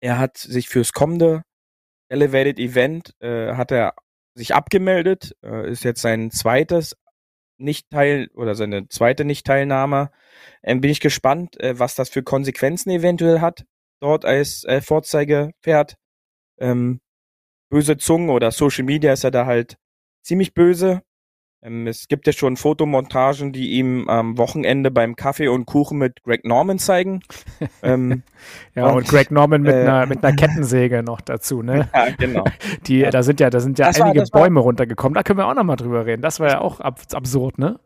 er hat sich fürs kommende Elevated Event, äh, hat er sich abgemeldet, äh, ist jetzt sein zweites Nicht-Teil oder seine zweite Nicht-Teilnahme. Ähm, bin ich gespannt, äh, was das für Konsequenzen eventuell hat, dort als äh, Vorzeigepferd. Ähm, böse Zungen oder Social Media ist er da halt ziemlich böse. Ähm, es gibt ja schon Fotomontagen, die ihm am Wochenende beim Kaffee und Kuchen mit Greg Norman zeigen. ähm, ja, und, und, Greg Norman mit, äh, einer, mit einer Kettensäge noch dazu, ne? Ja, genau. Die, ja. Da sind ja, da sind ja das einige war, Bäume war, runtergekommen. Da können wir auch nochmal drüber reden. Das war ja auch ab, absurd, ne?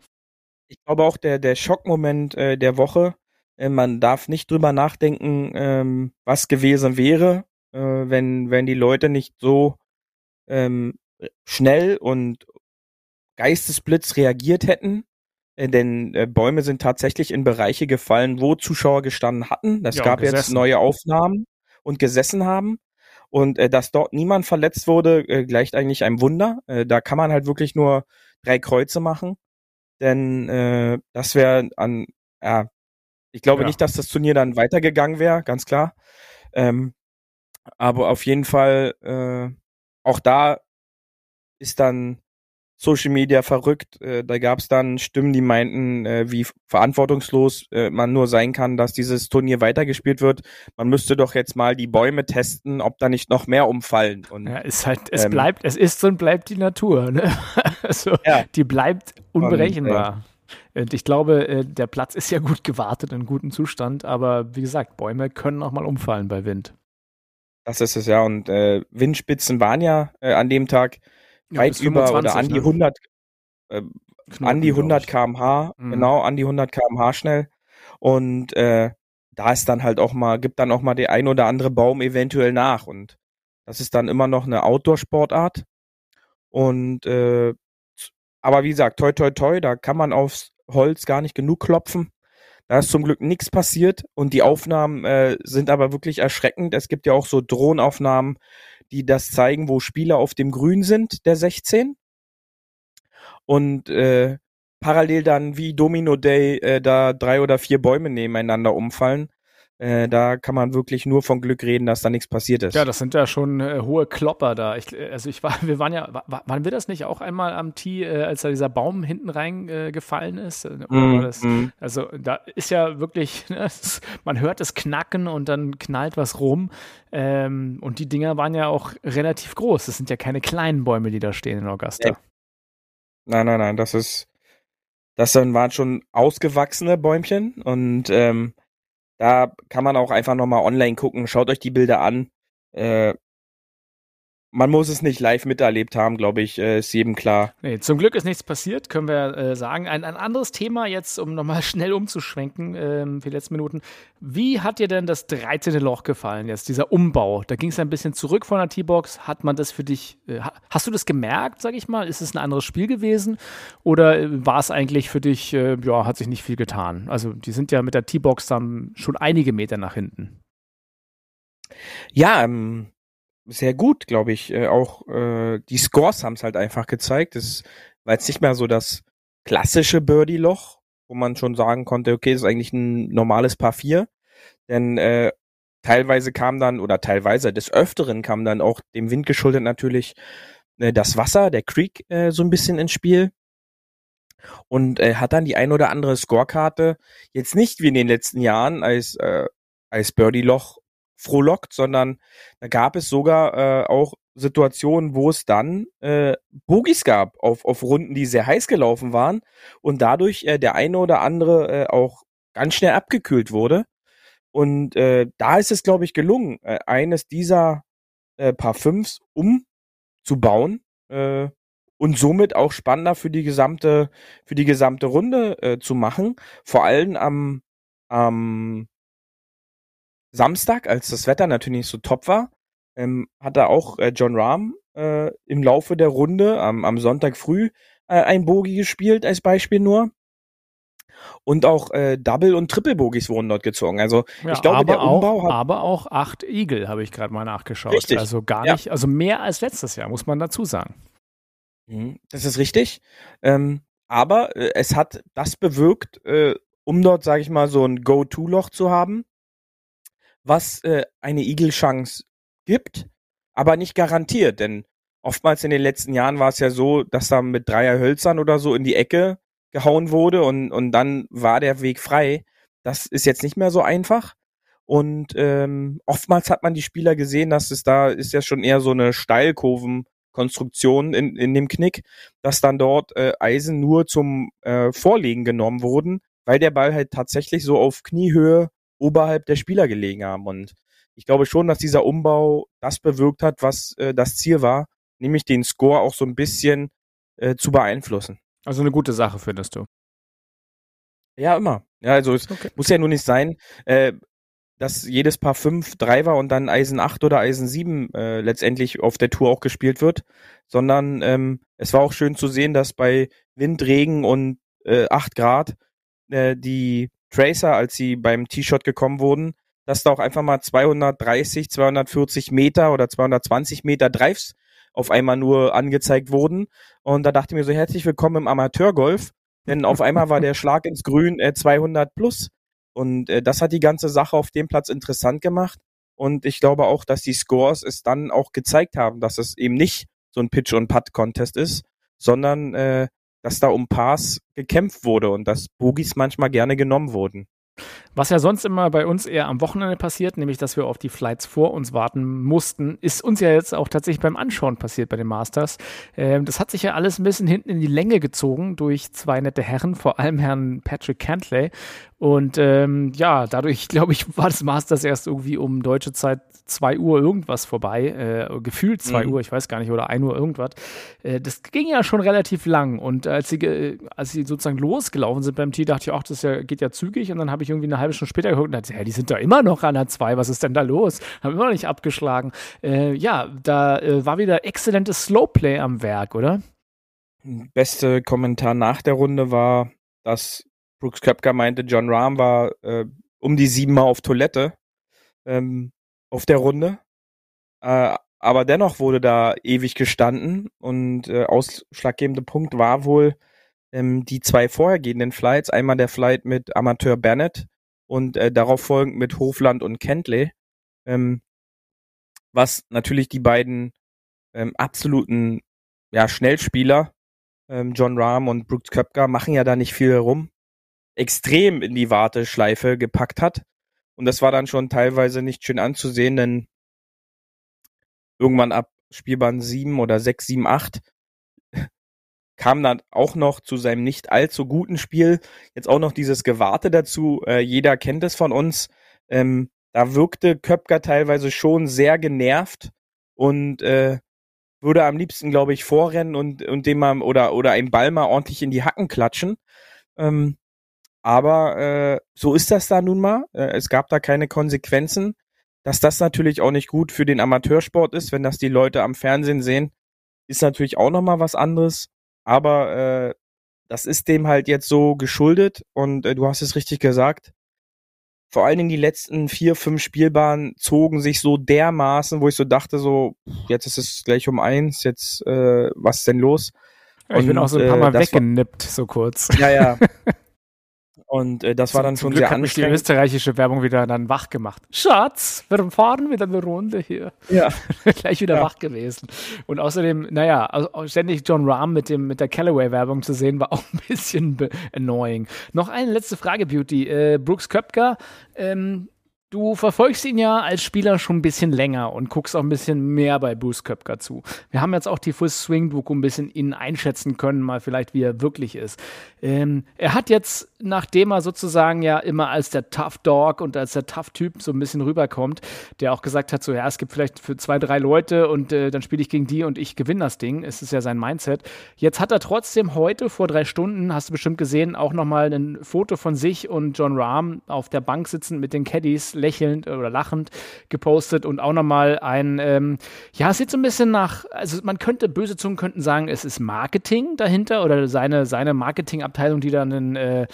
Ich glaube auch der, der Schockmoment äh, der Woche. Äh, man darf nicht drüber nachdenken, ähm, was gewesen wäre, äh, wenn, wenn die Leute nicht so ähm, schnell und Geistesblitz reagiert hätten. Denn äh, Bäume sind tatsächlich in Bereiche gefallen, wo Zuschauer gestanden hatten. Das ja, gab jetzt neue Aufnahmen und gesessen haben. Und äh, dass dort niemand verletzt wurde, äh, gleicht eigentlich einem Wunder. Äh, da kann man halt wirklich nur drei Kreuze machen. Denn äh, das wäre an, ja, ich glaube ja. nicht, dass das Turnier dann weitergegangen wäre, ganz klar. Ähm, aber auf jeden Fall, äh, auch da ist dann Social Media verrückt. Äh, da gab es dann Stimmen, die meinten, äh, wie verantwortungslos äh, man nur sein kann, dass dieses Turnier weitergespielt wird. Man müsste doch jetzt mal die Bäume testen, ob da nicht noch mehr umfallen. Und, ja, ist halt, es ähm, bleibt, es ist und bleibt die Natur. Ne? also, ja. die bleibt unberechenbar. Und, und ich glaube, der Platz ist ja gut gewartet, in gutem Zustand, aber wie gesagt, Bäume können auch mal umfallen bei Wind. Das ist es ja. Und Windspitzen waren ja an dem Tag ja, weit über oder an die ne? 100, äh, an die 100 kmh, mhm. genau, an die 100 kmh schnell. Und äh, da ist dann halt auch mal, gibt dann auch mal der ein oder andere Baum eventuell nach. Und das ist dann immer noch eine Outdoor-Sportart. Und äh, aber wie gesagt, toi toi toi, da kann man aufs Holz gar nicht genug klopfen. Da ist zum Glück nichts passiert und die Aufnahmen äh, sind aber wirklich erschreckend. Es gibt ja auch so Drohnenaufnahmen, die das zeigen, wo Spieler auf dem Grün sind, der 16. Und äh, parallel dann wie Domino Day äh, da drei oder vier Bäume nebeneinander umfallen. Äh, da kann man wirklich nur von Glück reden, dass da nichts passiert ist. Ja, das sind ja schon äh, hohe Klopper da. Ich, äh, also ich war, wir waren ja, war, waren wir das nicht auch einmal am Tee, äh, als da dieser Baum hinten reingefallen ist? Mm, das, mm. Also da ist ja wirklich, ne, man hört es knacken und dann knallt was rum. Ähm, und die Dinger waren ja auch relativ groß. Das sind ja keine kleinen Bäume, die da stehen in Augusta. Nee. Nein, nein, nein, das ist, das waren schon ausgewachsene Bäumchen und ähm, da kann man auch einfach nochmal online gucken. Schaut euch die Bilder an. Äh, man muss es nicht live miterlebt haben, glaube ich, äh, ist jedem klar. Nee, zum Glück ist nichts passiert, können wir äh, sagen. Ein, ein anderes Thema jetzt, um nochmal schnell umzuschwenken ähm, für die letzten Minuten. Wie hat dir denn das 13. Loch gefallen jetzt, dieser Umbau? Da ging es ein bisschen zurück von der T-Box. Hat man das für dich, äh, hast du das gemerkt, sag ich mal? Ist es ein anderes Spiel gewesen? Oder äh, war es eigentlich für dich, äh, ja, hat sich nicht viel getan? Also die sind ja mit der T-Box dann schon einige Meter nach hinten. Ja, ähm, sehr gut, glaube ich. Äh, auch äh, die Scores haben es halt einfach gezeigt. Es war jetzt nicht mehr so das klassische Birdie-Loch, wo man schon sagen konnte, okay, das ist eigentlich ein normales Paar 4. Denn äh, teilweise kam dann, oder teilweise des Öfteren kam dann auch dem Wind geschuldet natürlich äh, das Wasser, der Creek, äh, so ein bisschen ins Spiel. Und äh, hat dann die ein oder andere Scorekarte jetzt nicht wie in den letzten Jahren als, äh, als Birdie-Loch frohlockt, sondern da gab es sogar äh, auch Situationen, wo es dann äh, Bogies gab auf, auf Runden, die sehr heiß gelaufen waren und dadurch äh, der eine oder andere äh, auch ganz schnell abgekühlt wurde. Und äh, da ist es, glaube ich, gelungen, äh, eines dieser äh, Paar Fünfs umzubauen äh, und somit auch spannender für die gesamte für die gesamte Runde äh, zu machen. Vor allem am am Samstag, als das Wetter natürlich nicht so top war, ähm, hat da auch äh, John Rahm äh, im Laufe der Runde am, am Sonntag früh äh, ein Bogie gespielt, als Beispiel nur. Und auch äh, Double- und Triple-Bogies wurden dort gezogen. Also ja, ich glaube, der Umbau auch, hat. Aber auch acht Eagle, habe ich gerade mal nachgeschaut. Richtig. Also gar nicht, ja. also mehr als letztes Jahr, muss man dazu sagen. Mhm, das ist richtig. Ähm, aber äh, es hat das bewirkt, äh, um dort, sage ich mal, so ein Go-To-Loch zu haben, was äh, eine Igel-Chance gibt, aber nicht garantiert, denn oftmals in den letzten Jahren war es ja so, dass da mit Dreierhölzern oder so in die Ecke gehauen wurde und, und dann war der Weg frei. Das ist jetzt nicht mehr so einfach. Und ähm, oftmals hat man die Spieler gesehen, dass es da ist ja schon eher so eine Steilkurvenkonstruktion in, in dem Knick, dass dann dort äh, Eisen nur zum äh, Vorlegen genommen wurden, weil der Ball halt tatsächlich so auf Kniehöhe oberhalb der Spieler gelegen haben. Und ich glaube schon, dass dieser Umbau das bewirkt hat, was äh, das Ziel war, nämlich den Score auch so ein bisschen äh, zu beeinflussen. Also eine gute Sache findest du. Ja, immer. Ja, also es okay. muss ja nur nicht sein, äh, dass jedes Paar 5 3 war und dann Eisen 8 oder Eisen 7 äh, letztendlich auf der Tour auch gespielt wird, sondern ähm, es war auch schön zu sehen, dass bei Wind, Regen und äh, 8 Grad äh, die Tracer, als sie beim T-Shot gekommen wurden, dass da auch einfach mal 230, 240 Meter oder 220 Meter Drives auf einmal nur angezeigt wurden. Und da dachte ich mir so, herzlich willkommen im Amateurgolf, denn auf einmal war der Schlag ins Grün äh, 200 plus. Und äh, das hat die ganze Sache auf dem Platz interessant gemacht. Und ich glaube auch, dass die Scores es dann auch gezeigt haben, dass es eben nicht so ein Pitch- und Putt-Contest ist, sondern äh, dass da um Pars gekämpft wurde und dass Bogies manchmal gerne genommen wurden. Was ja sonst immer bei uns eher am Wochenende passiert, nämlich dass wir auf die Flights vor uns warten mussten, ist uns ja jetzt auch tatsächlich beim Anschauen passiert bei den Masters. Ähm, das hat sich ja alles ein bisschen hinten in die Länge gezogen durch zwei nette Herren, vor allem Herrn Patrick Cantley. Und ähm, ja, dadurch, glaube ich, war das Masters erst irgendwie um deutsche Zeit 2 Uhr irgendwas vorbei, äh, gefühlt 2 mhm. Uhr, ich weiß gar nicht, oder 1 Uhr irgendwas. Äh, das ging ja schon relativ lang. Und als sie, als sie sozusagen losgelaufen sind beim Tee, dachte ich, ach, das ja, geht ja zügig. Und dann habe ich irgendwie eine halbe Stunde später geguckt und dachte, hey, die sind da immer noch an der 2, was ist denn da los? Haben immer noch nicht abgeschlagen. Äh, ja, da äh, war wieder exzellentes Slowplay am Werk, oder? Beste Kommentar nach der Runde war, dass Brooks Köpker meinte, John Rahm war äh, um die sieben Mal auf Toilette. Ähm, auf der Runde. Äh, aber dennoch wurde da ewig gestanden und äh, ausschlaggebende Punkt war wohl ähm, die zwei vorhergehenden Flights. Einmal der Flight mit Amateur Bennett und äh, darauf folgend mit Hofland und Kentley. Ähm, was natürlich die beiden ähm, absoluten ja, Schnellspieler, ähm, John Rahm und Brooks Köpker, machen ja da nicht viel herum, extrem in die Warteschleife gepackt hat. Und das war dann schon teilweise nicht schön anzusehen, denn irgendwann ab Spielbahn 7 oder 6, 7, 8 kam dann auch noch zu seinem nicht allzu guten Spiel jetzt auch noch dieses Gewarte dazu. Äh, jeder kennt es von uns. Ähm, da wirkte Köpker teilweise schon sehr genervt und äh, würde am liebsten, glaube ich, vorrennen und, und dem mal oder, oder einen Ball mal ordentlich in die Hacken klatschen. Ähm, aber äh, so ist das da nun mal. Äh, es gab da keine Konsequenzen. Dass das natürlich auch nicht gut für den Amateursport ist, wenn das die Leute am Fernsehen sehen, ist natürlich auch nochmal was anderes. Aber äh, das ist dem halt jetzt so geschuldet und äh, du hast es richtig gesagt. Vor allen Dingen die letzten vier, fünf Spielbahnen zogen sich so dermaßen, wo ich so dachte, so, jetzt ist es gleich um eins, jetzt, äh, was ist denn los? Ich und, bin auch so ein paar Mal äh, weggenippt, so kurz. Ja, ja. Und äh, das war dann schon Glück sehr hat mich die österreichische Werbung wieder dann wach gemacht. Schatz, wir fahren wieder eine Runde hier. Ja. Gleich wieder ja. wach gewesen. Und außerdem, naja, also ständig John Rahm mit, dem, mit der Callaway-Werbung zu sehen, war auch ein bisschen annoying. Noch eine letzte Frage, Beauty. Äh, Brooks Köpker, ähm, Du verfolgst ihn ja als Spieler schon ein bisschen länger und guckst auch ein bisschen mehr bei Bruce Köpker zu. Wir haben jetzt auch die Full Swing Doku ein bisschen ihn einschätzen können, mal vielleicht wie er wirklich ist. Ähm, er hat jetzt, nachdem er sozusagen ja immer als der Tough Dog und als der Tough Typ so ein bisschen rüberkommt, der auch gesagt hat, so ja, es gibt vielleicht für zwei, drei Leute und äh, dann spiele ich gegen die und ich gewinne das Ding. Es ist ja sein Mindset. Jetzt hat er trotzdem heute vor drei Stunden, hast du bestimmt gesehen, auch nochmal ein Foto von sich und John Rahm auf der Bank sitzend mit den Caddies lächelnd oder lachend gepostet und auch nochmal ein, ähm, ja, es sieht so ein bisschen nach, also man könnte, böse Zungen könnten sagen, es ist Marketing dahinter oder seine, seine Marketingabteilung, die dann einen äh,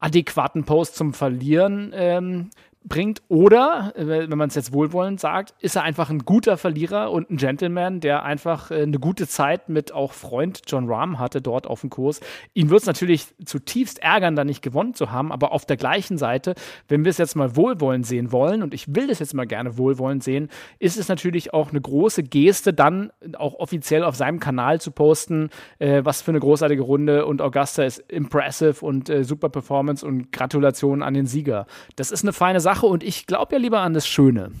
adäquaten Post zum Verlieren ähm, bringt. Oder, äh, wenn man es jetzt wohlwollend sagt, ist er einfach ein guter Verlierer und ein Gentleman, der einfach äh, eine gute Zeit mit auch Freund John Rahm hatte dort auf dem Kurs. Ihn wird es natürlich zutiefst ärgern, da nicht gewonnen zu haben, aber auf der gleichen Seite, wenn wir es jetzt mal wohlwollend sehen wollen, und ich will das jetzt mal gerne wohlwollend sehen, ist es natürlich auch eine große Geste, dann auch offiziell auf seinem Kanal zu posten, äh, was für eine großartige Runde und Augusta ist impressive und äh, super Performance und Gratulation an den Sieger. Das ist eine feine Sache Sache und ich glaube ja lieber an das Schöne.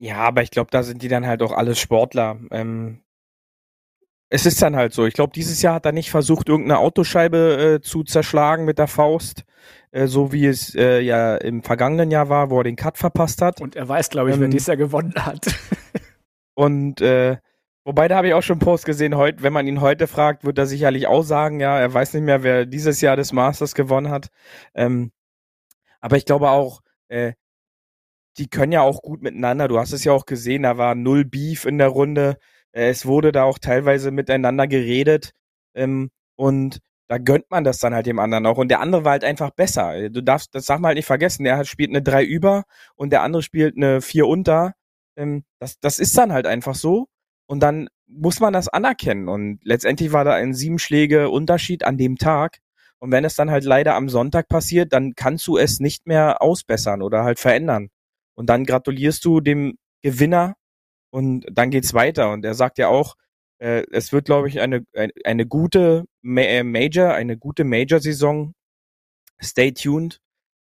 Ja, aber ich glaube, da sind die dann halt auch alles Sportler. Ähm, es ist dann halt so. Ich glaube, dieses Jahr hat er nicht versucht, irgendeine Autoscheibe äh, zu zerschlagen mit der Faust, äh, so wie es äh, ja im vergangenen Jahr war, wo er den Cut verpasst hat. Und er weiß, glaube ich, ähm, wer dieses Jahr gewonnen hat. und äh, wobei da habe ich auch schon einen Post gesehen, heute, wenn man ihn heute fragt, wird er sicherlich auch sagen, ja, er weiß nicht mehr, wer dieses Jahr des Masters gewonnen hat. Ähm, aber ich glaube auch, äh, die können ja auch gut miteinander. Du hast es ja auch gesehen, da war null Beef in der Runde. Äh, es wurde da auch teilweise miteinander geredet. Ähm, und da gönnt man das dann halt dem anderen auch. Und der andere war halt einfach besser. Du darfst, das sag mal halt nicht vergessen, der spielt eine 3 über und der andere spielt eine 4 unter. Ähm, das, das ist dann halt einfach so. Und dann muss man das anerkennen. Und letztendlich war da ein sieben Schläge Unterschied an dem Tag. Und wenn es dann halt leider am Sonntag passiert, dann kannst du es nicht mehr ausbessern oder halt verändern. Und dann gratulierst du dem Gewinner und dann geht's weiter. Und er sagt ja auch, äh, es wird, glaube ich, eine, eine, eine gute Ma äh, Major, eine gute Major-Saison. Stay tuned.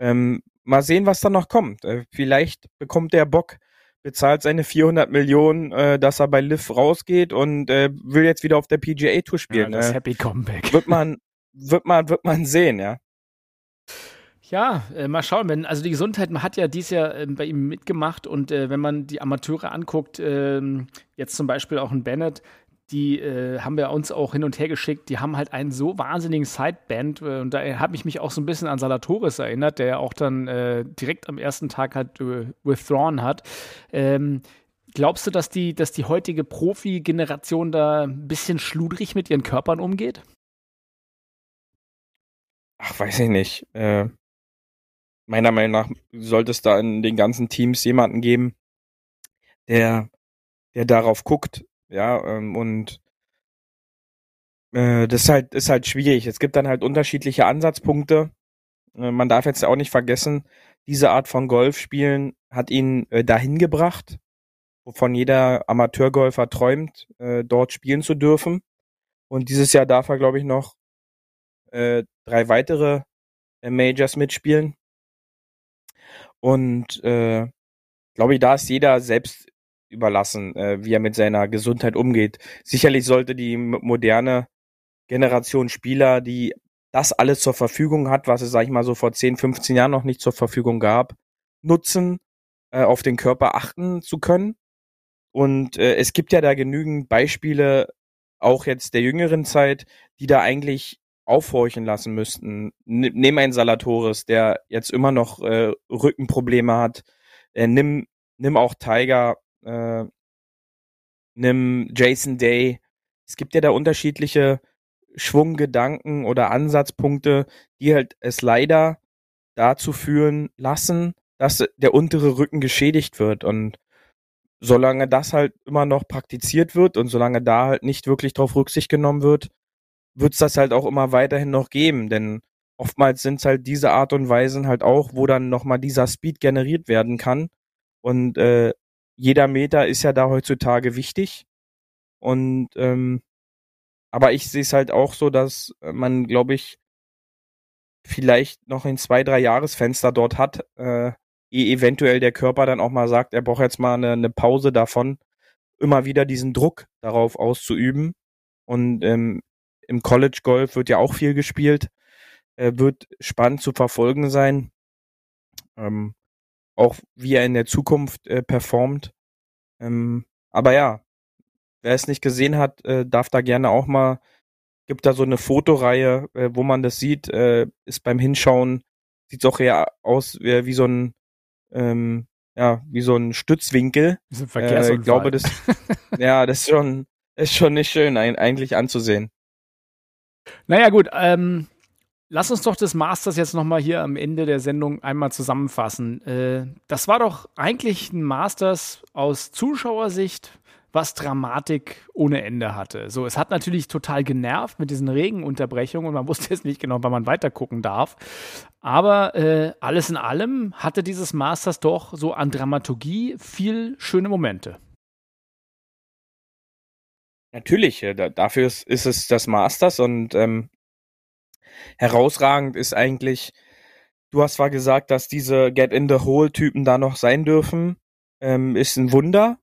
Ähm, mal sehen, was da noch kommt. Äh, vielleicht bekommt der Bock, bezahlt seine 400 Millionen, äh, dass er bei Liv rausgeht und äh, will jetzt wieder auf der PGA Tour spielen. Ja, das äh, Happy Comeback. Wird man, wird man, wird man sehen, ja. Ja, äh, mal schauen. Wenn, also die Gesundheit man hat ja dies Jahr äh, bei ihm mitgemacht und äh, wenn man die Amateure anguckt, ähm, jetzt zum Beispiel auch ein Bennett, die äh, haben wir uns auch hin und her geschickt. Die haben halt einen so wahnsinnigen Sideband äh, und da habe ich mich auch so ein bisschen an Salatoris erinnert, der ja auch dann äh, direkt am ersten Tag halt withdrawn hat. Ähm, glaubst du, dass die, dass die heutige Profi-Generation da ein bisschen schludrig mit ihren Körpern umgeht? Ach, weiß ich nicht. Äh, meiner Meinung nach sollte es da in den ganzen Teams jemanden geben, der, der darauf guckt, ja, ähm, und äh, das ist halt, ist halt schwierig. Es gibt dann halt unterschiedliche Ansatzpunkte. Äh, man darf jetzt auch nicht vergessen, diese Art von Golf spielen hat ihn äh, dahin gebracht, wovon jeder Amateurgolfer träumt, äh, dort spielen zu dürfen. Und dieses Jahr darf er, glaube ich, noch äh, drei weitere äh, Majors mitspielen. Und äh, glaube ich, da ist jeder selbst überlassen, äh, wie er mit seiner Gesundheit umgeht. Sicherlich sollte die moderne Generation Spieler, die das alles zur Verfügung hat, was es, sag ich mal, so vor 10, 15 Jahren noch nicht zur Verfügung gab, nutzen, äh, auf den Körper achten zu können Und äh, es gibt ja da genügend Beispiele, auch jetzt der jüngeren Zeit, die da eigentlich aufhorchen lassen müssten. Nimm einen Salatoris, der jetzt immer noch äh, Rückenprobleme hat. Äh, nimm, nimm auch Tiger, äh, nimm Jason Day. Es gibt ja da unterschiedliche Schwunggedanken oder Ansatzpunkte, die halt es leider dazu führen lassen, dass der untere Rücken geschädigt wird. Und solange das halt immer noch praktiziert wird und solange da halt nicht wirklich drauf Rücksicht genommen wird, wird es das halt auch immer weiterhin noch geben. Denn oftmals sind es halt diese Art und Weisen halt auch, wo dann nochmal dieser Speed generiert werden kann. Und äh, jeder Meter ist ja da heutzutage wichtig. Und ähm, aber ich sehe es halt auch so, dass man, glaube ich, vielleicht noch ein zwei, drei Jahresfenster dort hat, äh, ehe eventuell der Körper dann auch mal sagt, er braucht jetzt mal eine, eine Pause davon, immer wieder diesen Druck darauf auszuüben. Und ähm, im College Golf wird ja auch viel gespielt, äh, wird spannend zu verfolgen sein. Ähm, auch wie er in der Zukunft äh, performt. Ähm, aber ja, wer es nicht gesehen hat, äh, darf da gerne auch mal, gibt da so eine Fotoreihe, äh, wo man das sieht, äh, ist beim Hinschauen, sieht auch eher aus wie, wie so ein, ähm, ja, wie so ein Stützwinkel. So ein äh, ich glaube, das, ja, das ist schon, ist schon nicht schön ein, eigentlich anzusehen. Naja, gut, ähm, Lass uns doch das Masters jetzt nochmal hier am Ende der Sendung einmal zusammenfassen. Äh, das war doch eigentlich ein Masters aus Zuschauersicht, was Dramatik ohne Ende hatte. So, es hat natürlich total genervt mit diesen Regenunterbrechungen und man wusste jetzt nicht genau, wann man weitergucken darf. Aber äh, alles in allem hatte dieses Masters doch so an Dramaturgie viel schöne Momente. Natürlich, dafür ist, ist es das Masters und ähm, herausragend ist eigentlich, du hast zwar gesagt, dass diese Get in the Hole Typen da noch sein dürfen, ähm, ist ein Wunder.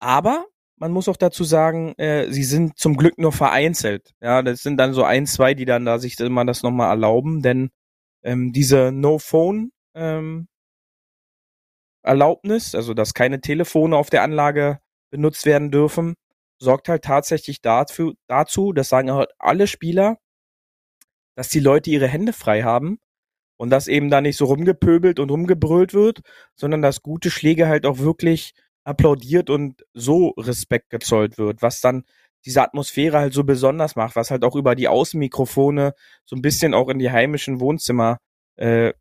Aber man muss auch dazu sagen, äh, sie sind zum Glück nur vereinzelt. Ja, das sind dann so ein, zwei, die dann da sich immer das nochmal erlauben, denn ähm, diese No-Phone ähm, Erlaubnis, also dass keine Telefone auf der Anlage benutzt werden dürfen, sorgt halt tatsächlich dafür, dazu, das sagen halt alle Spieler, dass die Leute ihre Hände frei haben und dass eben da nicht so rumgepöbelt und rumgebrüllt wird, sondern dass gute Schläge halt auch wirklich applaudiert und so Respekt gezollt wird, was dann diese Atmosphäre halt so besonders macht, was halt auch über die Außenmikrofone so ein bisschen auch in die heimischen Wohnzimmer äh,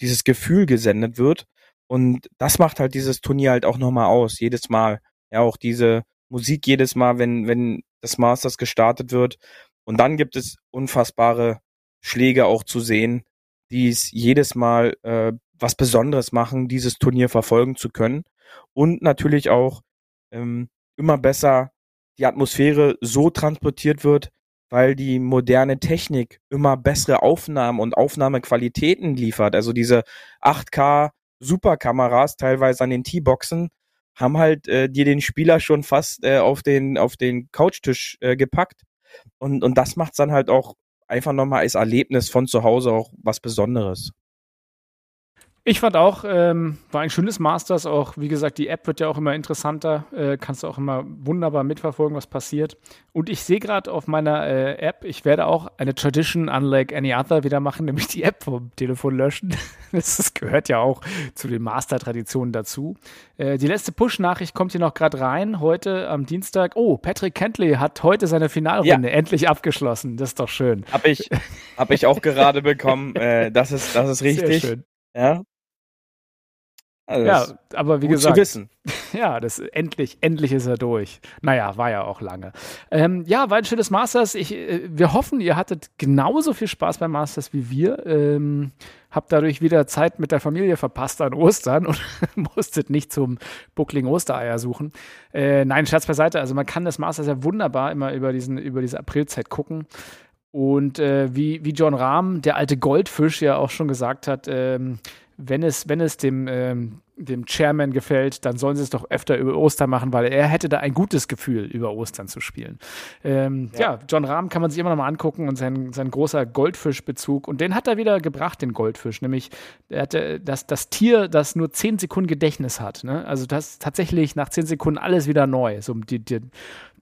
dieses Gefühl gesendet wird. Und das macht halt dieses Turnier halt auch nochmal aus, jedes Mal. Ja, auch diese Musik jedes Mal, wenn, wenn das Masters gestartet wird. Und dann gibt es unfassbare Schläge auch zu sehen, die es jedes Mal äh, was Besonderes machen, dieses Turnier verfolgen zu können und natürlich auch ähm, immer besser die Atmosphäre so transportiert wird, weil die moderne Technik immer bessere Aufnahmen und Aufnahmequalitäten liefert. Also diese 8K Superkameras teilweise an den T-Boxen haben halt äh, dir den Spieler schon fast äh, auf den auf den Couchtisch äh, gepackt und und das macht's dann halt auch einfach nochmal als Erlebnis von zu Hause auch was Besonderes. Ich fand auch, ähm, war ein schönes Masters. Auch, wie gesagt, die App wird ja auch immer interessanter. Äh, kannst du auch immer wunderbar mitverfolgen, was passiert. Und ich sehe gerade auf meiner äh, App, ich werde auch eine Tradition unlike any other wieder machen, nämlich die App vom Telefon löschen. das gehört ja auch zu den Master-Traditionen dazu. Äh, die letzte Push-Nachricht kommt hier noch gerade rein. Heute am Dienstag. Oh, Patrick Kentley hat heute seine Finalrunde ja. endlich abgeschlossen. Das ist doch schön. Hab ich, hab ich auch gerade bekommen. Äh, das ist, das ist richtig. Sehr schön. Ja, also ja, aber wie gesagt, zu wissen. ja, das endlich, endlich ist er durch. Naja, war ja auch lange. Ähm, ja, war ein schönes Masters. Ich, äh, wir hoffen, ihr hattet genauso viel Spaß beim Masters wie wir. Ähm, habt dadurch wieder Zeit mit der Familie verpasst an Ostern und musstet nicht zum Buckling Ostereier suchen. Äh, nein, Scherz beiseite. Also man kann das Masters ja wunderbar immer über, diesen, über diese Aprilzeit gucken. Und äh, wie, wie John Rahm, der alte Goldfisch, ja auch schon gesagt hat, ähm, wenn es, wenn es dem, ähm, dem Chairman gefällt, dann sollen sie es doch öfter über Ostern machen, weil er hätte da ein gutes Gefühl, über Ostern zu spielen. Ähm, ja. ja. John Rahm kann man sich immer noch mal angucken und sein, sein großer Goldfischbezug. Und den hat er wieder gebracht, den Goldfisch. Nämlich, er hatte das, das Tier, das nur 10 Sekunden Gedächtnis hat. Ne? Also das tatsächlich nach 10 Sekunden alles wieder neu. So die, die,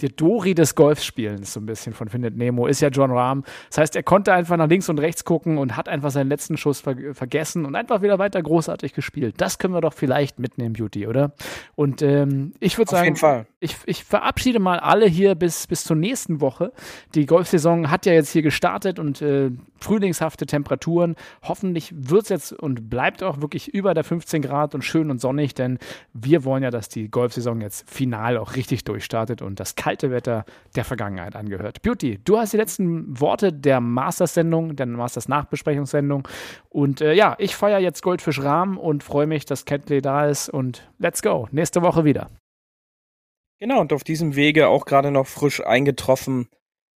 der Dori des Golfspielens, so ein bisschen von Findet Nemo, ist ja John Rahm. Das heißt, er konnte einfach nach links und rechts gucken und hat einfach seinen letzten Schuss ver vergessen und einfach wieder weiter großartig gespielt. Das können wir doch vielleicht mitnehmen, Beauty, oder? Und ähm, ich würde sagen, Auf jeden Fall. Ich, ich verabschiede mal alle hier bis, bis zur nächsten Woche. Die Golfsaison hat ja jetzt hier gestartet und äh, frühlingshafte Temperaturen. Hoffentlich wird es jetzt und bleibt auch wirklich über der 15 Grad und schön und sonnig, denn wir wollen ja, dass die Golfsaison jetzt final auch richtig durchstartet und das kalte Wetter der Vergangenheit angehört. Beauty, du hast die letzten Worte der Masters-Sendung, der Masters-Nachbesprechungssendung. Und äh, ja, ich feiere jetzt Goldfisch Rahm und freue mich, dass Kentley da ist. Und let's go. Nächste Woche wieder. Genau, und auf diesem Wege auch gerade noch frisch eingetroffen.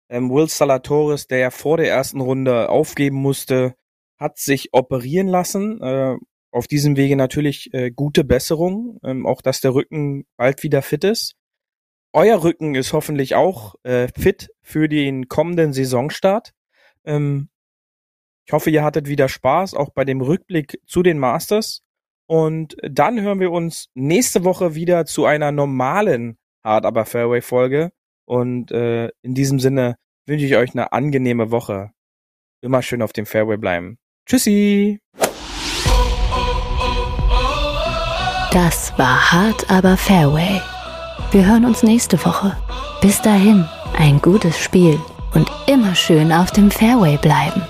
Ähm, Will Salatoris, der ja vor der ersten Runde aufgeben musste, hat sich operieren lassen. Äh, auf diesem Wege natürlich äh, gute Besserung, ähm, auch dass der Rücken bald wieder fit ist. Euer Rücken ist hoffentlich auch äh, fit für den kommenden Saisonstart. Ähm, ich hoffe, ihr hattet wieder Spaß, auch bei dem Rückblick zu den Masters. Und dann hören wir uns nächste Woche wieder zu einer normalen Hard Aber Fairway Folge. Und äh, in diesem Sinne wünsche ich euch eine angenehme Woche. Immer schön auf dem Fairway bleiben. Tschüssi! Das war Hard Aber Fairway wir hören uns nächste Woche. Bis dahin, ein gutes Spiel und immer schön auf dem Fairway bleiben.